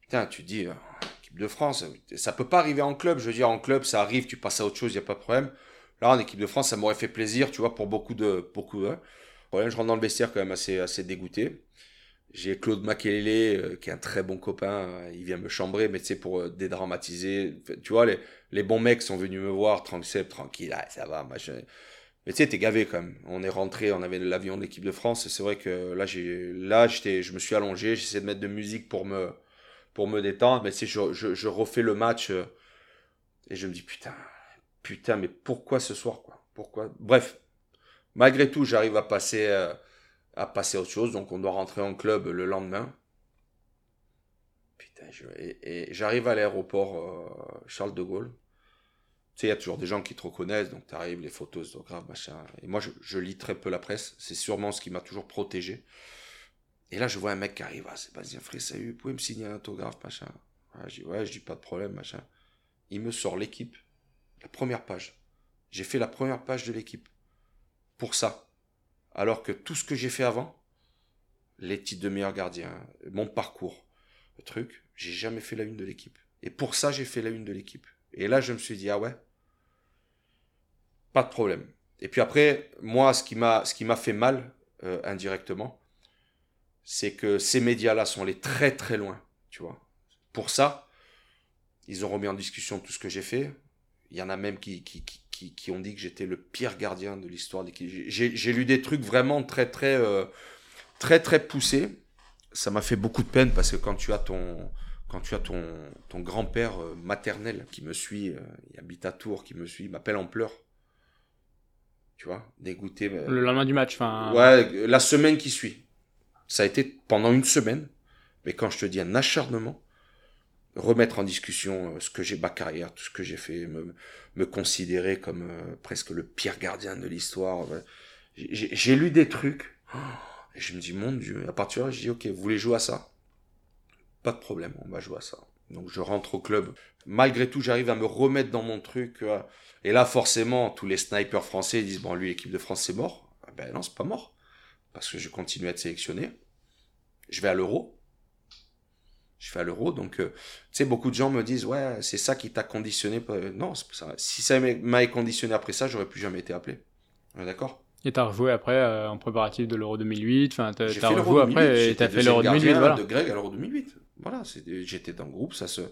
Speaker 1: putain, tu dis, euh, équipe de France, ça peut pas arriver en club. Je veux dire, en club, ça arrive, tu passes à autre chose, il y a pas de problème. Là, en équipe de France, ça m'aurait fait plaisir, tu vois, pour beaucoup de beaucoup. Hein. je rentre dans le vestiaire quand même assez assez dégoûté. J'ai Claude Makelele, euh, qui est un très bon copain, euh, il vient me chambrer, mais tu sais, pour euh, dédramatiser. Tu vois, les, les bons mecs sont venus me voir, tranquille, tranquille, ah, ça va, machin. Mais tu sais, t'es gavé quand même. On est rentré, on avait l'avion de l'équipe de France, c'est vrai que là, j'ai, là, j'étais, je me suis allongé, j'essaie de mettre de musique pour me, pour me détendre, mais tu je, je, je refais le match, et je me dis, putain, putain, mais pourquoi ce soir, quoi? Bref. Malgré tout, j'arrive à passer, à passer à autre chose. Donc on doit rentrer en club le lendemain. Putain, et, j'arrive à l'aéroport euh, Charles de Gaulle. Tu sais, il y a toujours des gens qui te reconnaissent, donc tu arrives, les photos, autographes, machin. Et moi, je, lis très peu la presse. C'est sûrement ce qui m'a toujours protégé. Et là, je vois un mec qui arrive. Ah, Sébastien salut, vous pouvez me signer un autographe, machin. Ah, je dis, ouais, je dis pas de problème, machin. Il me sort l'équipe, la première page. J'ai fait la première page de l'équipe. Pour ça. Alors que tout ce que j'ai fait avant, les titres de meilleur gardien, mon parcours, le truc, j'ai jamais fait la une de l'équipe. Et pour ça, j'ai fait la une de l'équipe. Et là, je me suis dit, ah ouais, pas de problème. Et puis après, moi, ce qui m'a, fait mal, euh, indirectement, c'est que ces médias-là sont allés très très loin, tu vois. Pour ça, ils ont remis en discussion tout ce que j'ai fait. Il y en a même qui, qui, qui, ont dit que j'étais le pire gardien de l'histoire J'ai lu des trucs vraiment très, très, euh, très, très poussés. Ça m'a fait beaucoup de peine parce que quand tu as ton, quand tu as ton, ton grand-père euh, maternel qui me suit, euh, il habite à Tours, qui me suit, m'appelle en pleurs. Tu vois, dégoûté.
Speaker 2: Le lendemain du match, enfin.
Speaker 1: Ouais, la semaine qui suit. Ça a été pendant une semaine. Mais quand je te dis un acharnement, remettre en discussion euh, ce que j'ai, ma carrière, tout ce que j'ai fait, me, me considérer comme euh, presque le pire gardien de l'histoire. J'ai lu des trucs, et je me dis, mon Dieu, à partir de là, je dis, ok, vous voulez jouer à ça? Pas de problème, on va jouer à ça. Donc je rentre au club. Malgré tout, j'arrive à me remettre dans mon truc. Euh, et là, forcément, tous les snipers français disent, bon, lui, l'équipe de France, c'est mort. Ah ben non, c'est pas mort. Parce que je continue à être sélectionné. Je vais à l'euro je fais à l'euro. Donc, euh, tu sais, beaucoup de gens me disent, ouais, c'est ça qui t'a conditionné. Non, ça. si ça m'avait conditionné après ça, j'aurais plus jamais été appelé. D'accord?
Speaker 2: Et t'as rejoué après euh, en préparatif de l'Euro 2008. Enfin, t'as rejoué après et t'as fait l'Euro 2008. Voilà.
Speaker 1: de Greg à l'Euro 2008. Voilà, j'étais dans le groupe. Ça se...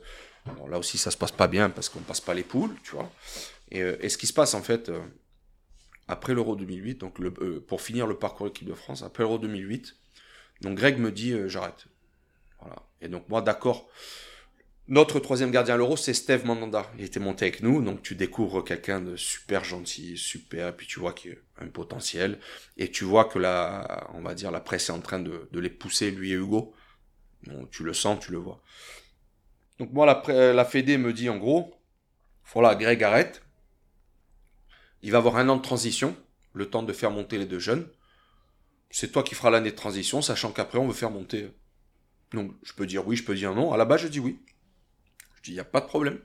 Speaker 1: là aussi, ça se passe pas bien parce qu'on passe pas les poules, tu vois. Et, euh, et ce qui se passe, en fait, après l'Euro 2008, donc le, pour finir le parcours équipe de France, après l'Euro 2008, donc Greg me dit, j'arrête. Et donc moi, d'accord. Notre troisième gardien à l'euro, c'est Steve Mandanda. Il était monté avec nous, donc tu découvres quelqu'un de super gentil, super, puis tu vois qu'il a un potentiel, et tu vois que la, on va dire, la presse est en train de, les pousser, lui et Hugo. tu le sens, tu le vois. Donc moi, la, la Fédé me dit en gros, voilà, Greg arrête. Il va avoir un an de transition, le temps de faire monter les deux jeunes. C'est toi qui feras l'année de transition, sachant qu'après on veut faire monter donc je peux dire oui, je peux dire non. À la base, je dis oui. Je dis, il n'y a pas de problème.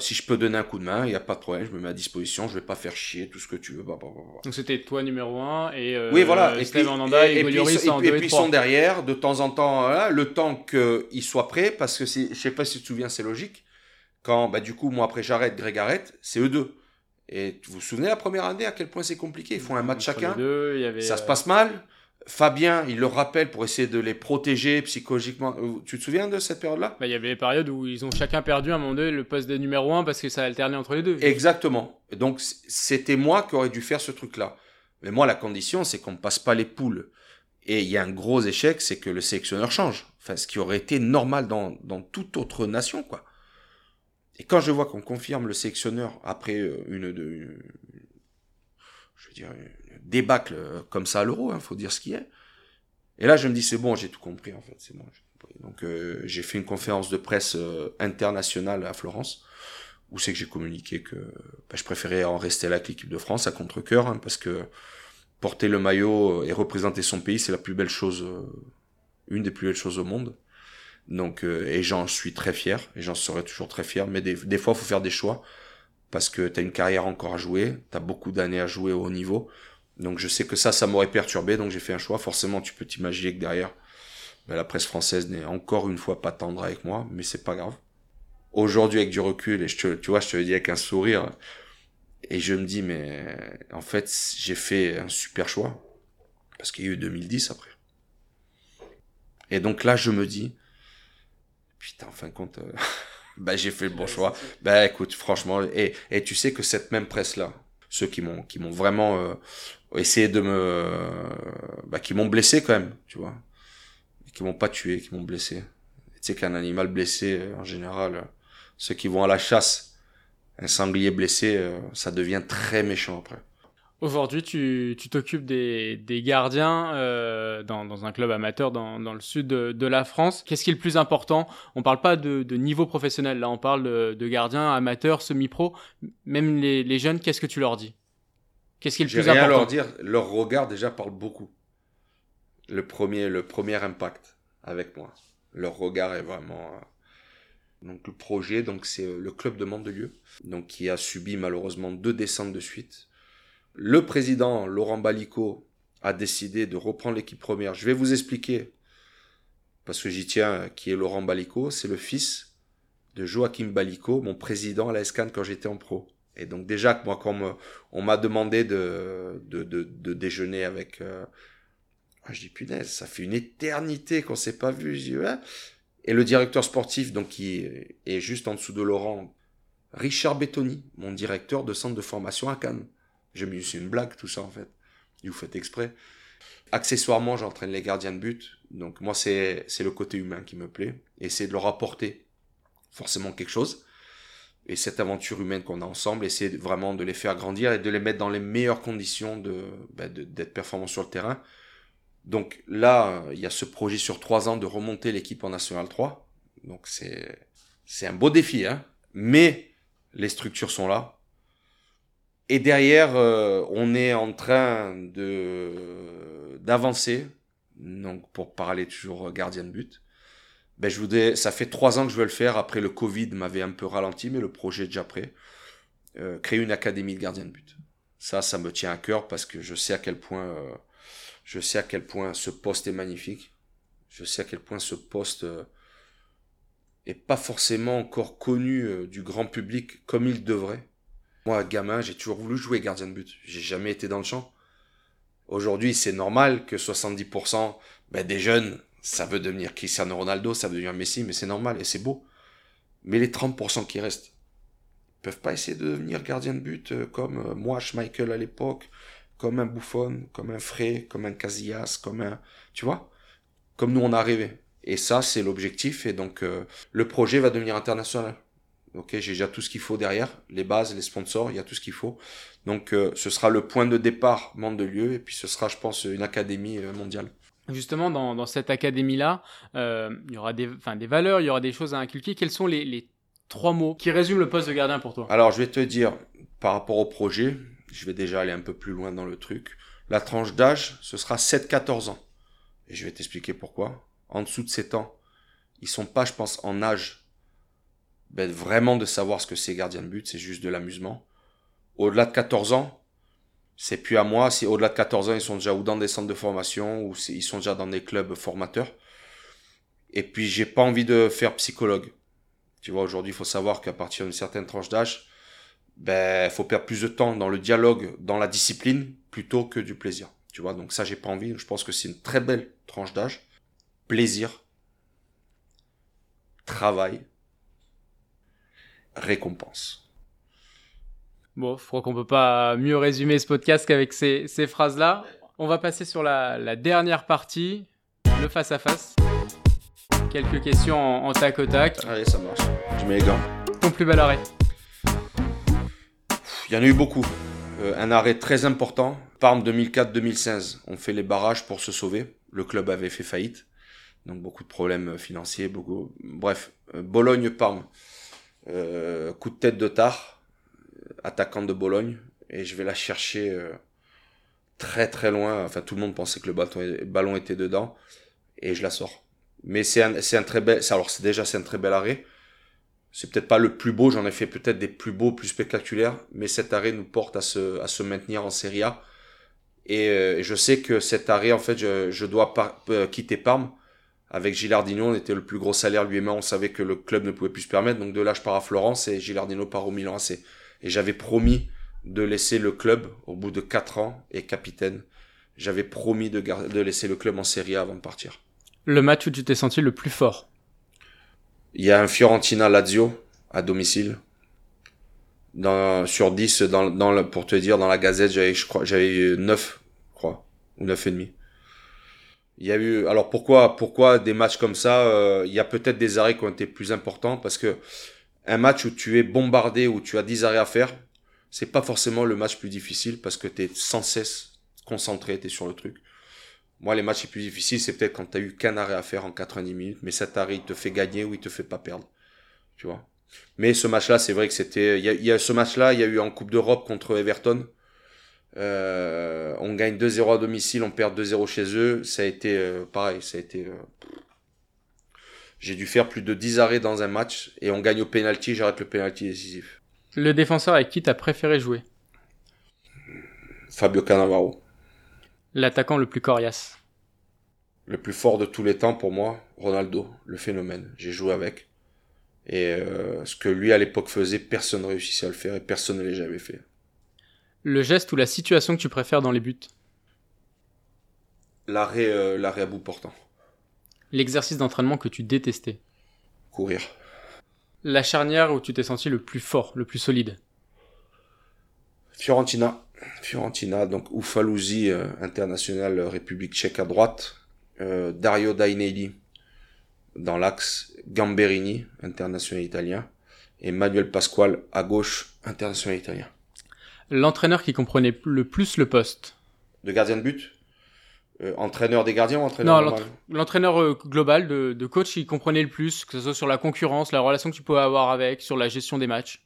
Speaker 1: si je peux donner un coup de main, il n'y a pas de problème, je me mets à disposition, je vais pas faire chier, tout ce que tu veux. Bah, bah, bah,
Speaker 2: Donc c'était toi numéro 1 et euh,
Speaker 1: oui, voilà. et
Speaker 2: puis,
Speaker 1: et, puis, ils sont derrière, de temps en temps, le temps qu'ils soient prêts, parce que je sais pas si tu te souviens, c'est logique. Quand, bah, du coup, moi après j'arrête, Greg arrête, c'est eux deux. Et vous vous souvenez la première année à quel point c'est compliqué? Ils font un match chacun. ça se euh, passe mal. Fabien, il le rappelle pour essayer de les protéger psychologiquement. Euh, tu te souviens de cette période-là?
Speaker 2: Bah, Il y avait des périodes où ils ont chacun perdu à un moment donné le poste de numéro 1 parce que ça alternait entre les deux.
Speaker 1: Exactement. Donc c'était moi qui aurais dû faire ce truc-là. Mais moi, la condition, c'est qu'on ne passe pas les poules. Et il y a un gros échec, c'est que le sélectionneur change. Enfin, ce qui aurait été normal dans, dans toute autre nation, quoi. Et quand je vois qu'on confirme le sélectionneur après euh, une, de, je veux dire, débâcle euh, comme ça à l'euro, il hein, faut dire ce qui est. Et là, je me dis, c'est bon, j'ai tout compris, en fait, c'est bon. Donc euh, j'ai fait une conférence de presse euh, internationale à Florence, où c'est que j'ai communiqué que bah, je préférais en rester là avec l'équipe de France à contre-cœur, hein, parce que porter le maillot et représenter son pays, c'est la plus belle chose, une des plus belles choses au monde. Donc et j'en suis très fier, et j'en serai toujours très fier. Mais des, des fois, il faut faire des choix parce que tu as une carrière encore à jouer, tu as beaucoup d'années à jouer au haut niveau. Donc je sais que ça, ça m'aurait perturbé, donc j'ai fait un choix. Forcément, tu peux t'imaginer que derrière, ben, la presse française n'est encore une fois pas tendre avec moi, mais c'est pas grave. Aujourd'hui, avec du recul, et je te, tu vois, je te le dis avec un sourire, et je me dis, mais en fait, j'ai fait un super choix, parce qu'il y a eu 2010 après. Et donc là, je me dis, putain, en fin de compte, euh, ben, j'ai fait le bon choix. Ben écoute, franchement, et, et tu sais que cette même presse-là, ceux qui m'ont qui m'ont vraiment euh, essayé de me bah, qui m'ont blessé quand même tu vois. Qui m'ont pas tué qui m'ont blessé. Tu sais qu'un animal blessé euh, en général euh, ceux qui vont à la chasse un sanglier blessé ça devient très méchant après
Speaker 2: Aujourd'hui, tu t'occupes des, des, gardiens euh, dans, dans, un club amateur dans, dans le sud de, de la France. Qu'est-ce qui est le plus important? On parle pas de, de, niveau professionnel, là on parle de, de gardiens amateurs, semi-pro. Même les, les jeunes, qu'est-ce que tu leur dis? Qu'est-ce qui est le plus
Speaker 1: rien
Speaker 2: important?
Speaker 1: à leur dire. Leur regard déjà parle beaucoup. Le premier, le premier impact avec moi. Leur regard est vraiment... Euh, donc le projet, donc c'est euh, le club de Mandelieu, donc qui a subi malheureusement deux descentes de suite le président Laurent Balico a décidé de reprendre l'équipe première. Je vais vous expliquer, parce que j'y tiens, qui est Laurent Balico. C'est le fils de Joachim Balico, mon président à la SCAN quand j'étais en pro. Et donc déjà, moi, quand on m'a demandé de, déjeuner avec... Euh, ah, je dis, punaise, ça fait une éternité qu'on s'est pas vu. Et le directeur sportif, donc qui est juste en dessous de Laurent, Richard Bettoni, mon directeur de centre de formation à Cannes. J'ai mis c'est une blague tout ça en fait. Vous faites exprès. Accessoirement, j'entraîne les gardiens de but. Donc moi, c'est le côté humain qui me plaît. C'est de leur apporter forcément quelque chose. Et cette aventure humaine qu'on a ensemble, essayer vraiment de les faire grandir et de les mettre dans les meilleures conditions de bah, d'être performants sur le terrain. Donc là, il y a ce projet sur trois ans de remonter l'équipe en National 3. Donc c'est c'est un beau défi, hein. Mais les structures sont là. Et derrière, euh, on est en train de d'avancer. Donc, pour parler toujours gardien de but, ben je voudrais. Ça fait trois ans que je veux le faire. Après, le Covid m'avait un peu ralenti, mais le projet est déjà prêt. Euh, créer une académie de gardien de but. Ça, ça me tient à cœur parce que je sais à quel point, euh, je sais à quel point ce poste est magnifique. Je sais à quel point ce poste euh, est pas forcément encore connu du grand public comme il devrait. Moi, gamin, j'ai toujours voulu jouer gardien de but. J'ai jamais été dans le champ. Aujourd'hui, c'est normal que 70% ben, des jeunes, ça veut devenir Cristiano Ronaldo, ça veut devenir Messi, mais c'est normal et c'est beau. Mais les 30% qui restent, peuvent pas essayer de devenir gardien de but euh, comme euh, moi, Schmeichel à l'époque, comme un Buffon, comme un Frey, comme un Casillas, comme un... Tu vois Comme nous, on a rêvé. Et ça, c'est l'objectif. Et donc, euh, le projet va devenir international. Ok, j'ai déjà tout ce qu'il faut derrière, les bases, les sponsors, il y a tout ce qu'il faut. Donc euh, ce sera le point de départ Mandelieu et puis ce sera, je pense, une académie euh, mondiale.
Speaker 2: Justement, dans, dans cette académie-là, euh, il y aura des, enfin, des valeurs, il y aura des choses à inculquer. Quels sont les, les trois mots qui résument le poste de gardien pour toi?
Speaker 1: Alors, je vais te dire, par rapport au projet, je vais déjà aller un peu plus loin dans le truc. La tranche d'âge, ce sera 7-14 ans. Et je vais t'expliquer pourquoi. En dessous de 7 ans, ils sont pas, je pense, en âge ben, vraiment de savoir ce que c'est gardien de but, c'est juste de l'amusement. Au-delà de 14 ans, c'est plus à moi. Si au-delà de 14 ans, ils sont déjà ou dans des centres de formation ou ils sont déjà dans des clubs formateurs. Et puis, j'ai pas envie de faire psychologue. Tu vois, aujourd'hui, il faut savoir qu'à partir d'une certaine tranche d'âge, ben, faut perdre plus de temps dans le dialogue, dans la discipline, plutôt que du plaisir. Tu vois, donc ça, j'ai pas envie. Je pense que c'est une très belle tranche d'âge. Plaisir, travail, récompense.
Speaker 2: Bon, je crois qu'on peut pas mieux résumer ce podcast qu'avec ces, ces phrases-là. On va passer sur la, la dernière partie, le face-à-face. Quelques questions en, tac au tac.
Speaker 1: Allez, ça marche. Je mets les gants.
Speaker 2: Ton plus bel arrêt
Speaker 1: Il y en a eu beaucoup. Euh, un arrêt très important. Parme 2004-2015. On fait les barrages pour se sauver. Le club avait fait faillite. Donc beaucoup de problèmes financiers, beaucoup. Bref, Bologne-Parme. Coup de tête de tard, attaquant de Bologne, et je vais la chercher très très loin. Enfin, tout le monde pensait que le ballon était dedans, et je la sors. Mais c'est un, c'est un très bel, alors c'est déjà c'est un très bel arrêt. C'est peut-être pas le plus beau, j'en ai fait peut-être des plus beaux, plus spectaculaires, mais cet arrêt nous porte à se, à se maintenir en Serie A. Et euh, je sais que cet arrêt, en fait, je, je dois euh, quitter Parme. Avec Gilardino, on était le plus gros salaire lui et moi, on savait que le club ne pouvait plus se permettre. Donc de là, je pars à Florence et Gilardino part au Milan AC. Et j'avais promis de laisser le club au bout de 4 ans et capitaine. J'avais promis de, de laisser le club en Serie A avant de partir.
Speaker 2: Le match où tu t'es senti le plus fort?
Speaker 1: Il y a un Fiorentina-Lazio à domicile. Dans, sur 10, dans, dans le, pour te dire, dans la gazette, j'avais, je crois, j'avais 9, je crois, ou 9 et demi. Il y a eu, alors pourquoi, pourquoi des matchs comme ça, euh, il y a peut-être des arrêts qui ont été plus importants parce que un match où tu es bombardé, où tu as 10 arrêts à faire, c'est pas forcément le match plus difficile parce que tu es sans cesse concentré, tu es sur le truc. Moi, les matchs les plus difficiles, c'est peut-être quand tu as eu qu'un arrêt à faire en 90 minutes, mais cet arrêt, il te fait gagner ou il te fait pas perdre. Tu vois. Mais ce match-là, c'est vrai que c'était. Il y a, ce match-là, il y a eu en Coupe d'Europe contre Everton. Euh, on gagne 2-0 à domicile, on perd 2-0 chez eux. Ça a été euh, pareil, ça a été. Euh, j'ai dû faire plus de 10 arrêts dans un match et on gagne au penalty, j'arrête le penalty décisif.
Speaker 2: Le défenseur avec qui t'as préféré jouer?
Speaker 1: Fabio Cannavaro.
Speaker 2: L'attaquant le plus coriace.
Speaker 1: Le plus fort de tous les temps pour moi, Ronaldo, le phénomène. J'ai joué avec. Et euh, ce que lui à l'époque faisait, personne ne réussissait à le faire et personne ne l'a jamais fait.
Speaker 2: Le geste ou la situation que tu préfères dans les buts
Speaker 1: L'arrêt, euh, l'arrêt à bout portant.
Speaker 2: L'exercice d'entraînement que tu détestais
Speaker 1: Courir.
Speaker 2: La charnière où tu t'es senti le plus fort, le plus solide
Speaker 1: Fiorentina. Fiorentina, donc Ufaluzzi, euh, international euh, République tchèque à droite, Dario Dainelli dans l'axe, Gamberini, international italien, et Manuel Pasquale à gauche, international italien.
Speaker 2: L'entraîneur qui comprenait le plus le poste
Speaker 1: De gardien de but Entraîneur des gardiens ou entraîneur
Speaker 2: Non, l'entraîneur global de, de, coach qui comprenait le plus, que ce soit sur la concurrence, la relation que tu pouvais avoir avec, sur la gestion des matchs.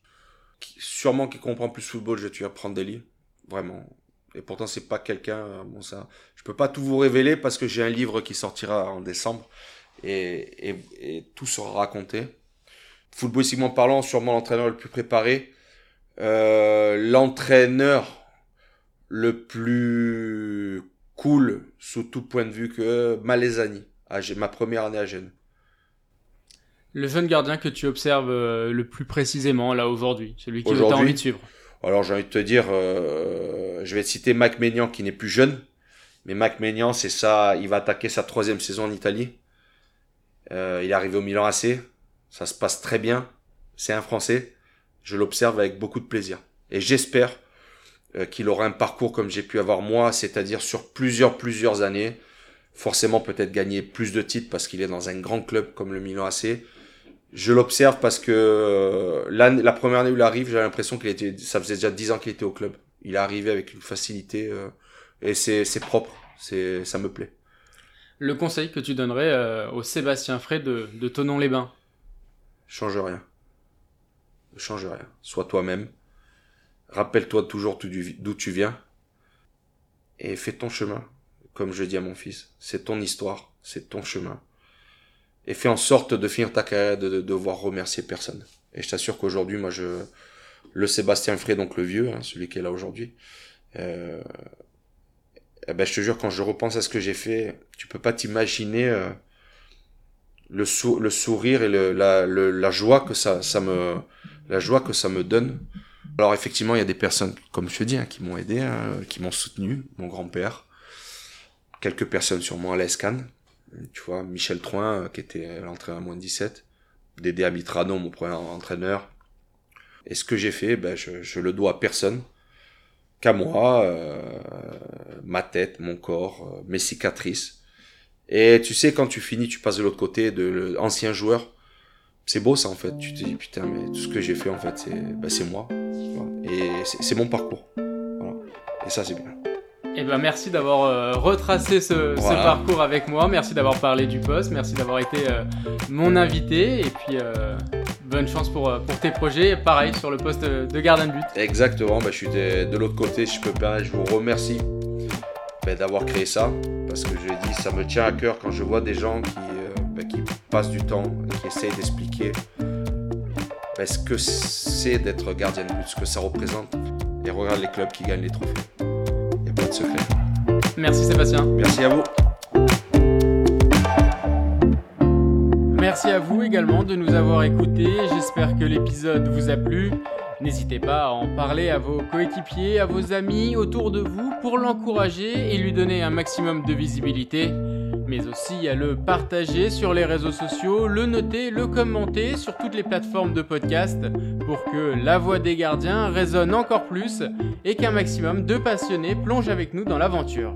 Speaker 1: Sûrement qui comprend plus football, je vais te prendre des lits vraiment. Et pourtant, c'est pas quelqu'un. Euh, bon, ça, je peux pas tout vous révéler parce que j'ai un livre qui sortira en décembre et, et, tout sera raconté. Footballistiquement parlant, sûrement l'entraîneur le plus préparé. Euh, l'entraîneur le plus cool sous tout point de vue que Malesani, ma première année à Gênes.
Speaker 2: Le jeune gardien que tu observes euh, le plus précisément là aujourd'hui, celui qui tu as envie de suivre.
Speaker 1: Alors j'ai envie de te dire, euh, je vais te citer Mac Maignan qui n'est plus jeune, mais Mac Maignan c'est ça, il va attaquer sa troisième saison en Italie. Euh, il est arrivé au Milan AC, ça se passe très bien, c'est un Français, je l'observe avec beaucoup de plaisir. Et j'espère euh, qu'il aura un parcours comme j'ai pu avoir moi, c'est-à-dire sur plusieurs, plusieurs années, forcément peut-être gagner plus de titres parce qu'il est dans un grand club comme le Milan AC, je l'observe parce que euh, la première année où il arrive, j'ai l'impression qu'il était, ça faisait déjà dix ans qu'il était au club. Il est arrivé avec une facilité euh, et c'est propre, c'est ça me plaît.
Speaker 2: Le conseil que tu donnerais euh, au Sébastien Frey de, de Tonon-les-Bains
Speaker 1: Change rien. Change rien. Sois toi-même. Rappelle-toi toujours d'où tu viens. Et fais ton chemin. Comme je dis à mon fils. C'est ton histoire. C'est ton chemin et fais en sorte de finir ta carrière de, de devoir remercier personne. Et je t'assure qu'aujourd'hui, moi, je le Sébastien Frey, donc le vieux, hein, celui qui est là aujourd'hui. Euh, eh ben, je te jure, quand je repense à ce que j'ai fait, tu peux pas t'imaginer euh, le, le sourire et le, la, le, la joie que ça, ça me, la joie que ça me donne. Alors effectivement, il y a des personnes, comme je te dis, hein, qui m'ont aidé, hein, qui m'ont soutenu, mon grand-père, quelques personnes sûrement à l'ESCAN, tu vois, Michel Troin, euh, qui était l'entraîneur à moins de 17, Dédé Amitrano, mon premier entraîneur. Et ce que j'ai fait, ben, je, je, le dois à personne qu'à moi, euh, ma tête, mon corps, euh, mes cicatrices. Et tu sais, quand tu finis, tu passes de l'autre côté, de l'ancien joueur. C'est beau ça en fait. Tu te dis putain, mais tout ce que j'ai fait en fait, c'est ben, moi. Et c'est mon parcours. Voilà. Et ça, c'est bien.
Speaker 2: Eh ben merci d'avoir euh, retracé ce, parcours avec moi, merci d'avoir parlé du poste, merci d'avoir été euh, mon invité et puis euh, bonne chance pour, pour tes projets. Pareil sur le poste de, de gardien de but.
Speaker 1: Exactement, bah, je suis de, de l'autre côté, si je peux permettre, je vous remercie bah, d'avoir créé ça, parce que je dit, ça me tient à cœur quand je vois des gens qui, bah, qui passent du temps et qui essayent d'expliquer ce que c'est d'être gardien de but, ce que ça représente, et regarde les clubs qui gagnent les trophées. Il n'y a pas de secret.
Speaker 2: Merci Sébastien.
Speaker 1: Merci à vous.
Speaker 2: Merci à vous également de nous avoir écoutés. J'espère que l'épisode vous a plu. N'hésitez pas à en parler à vos coéquipiers, à vos amis autour de vous pour l'encourager et lui donner un maximum de visibilité. Mais aussi à le partager sur les réseaux sociaux, le noter, le commenter sur toutes les plateformes de podcast pour que la voix des gardiens résonne encore plus et qu'un maximum de passionnés plongent avec nous dans l'aventure.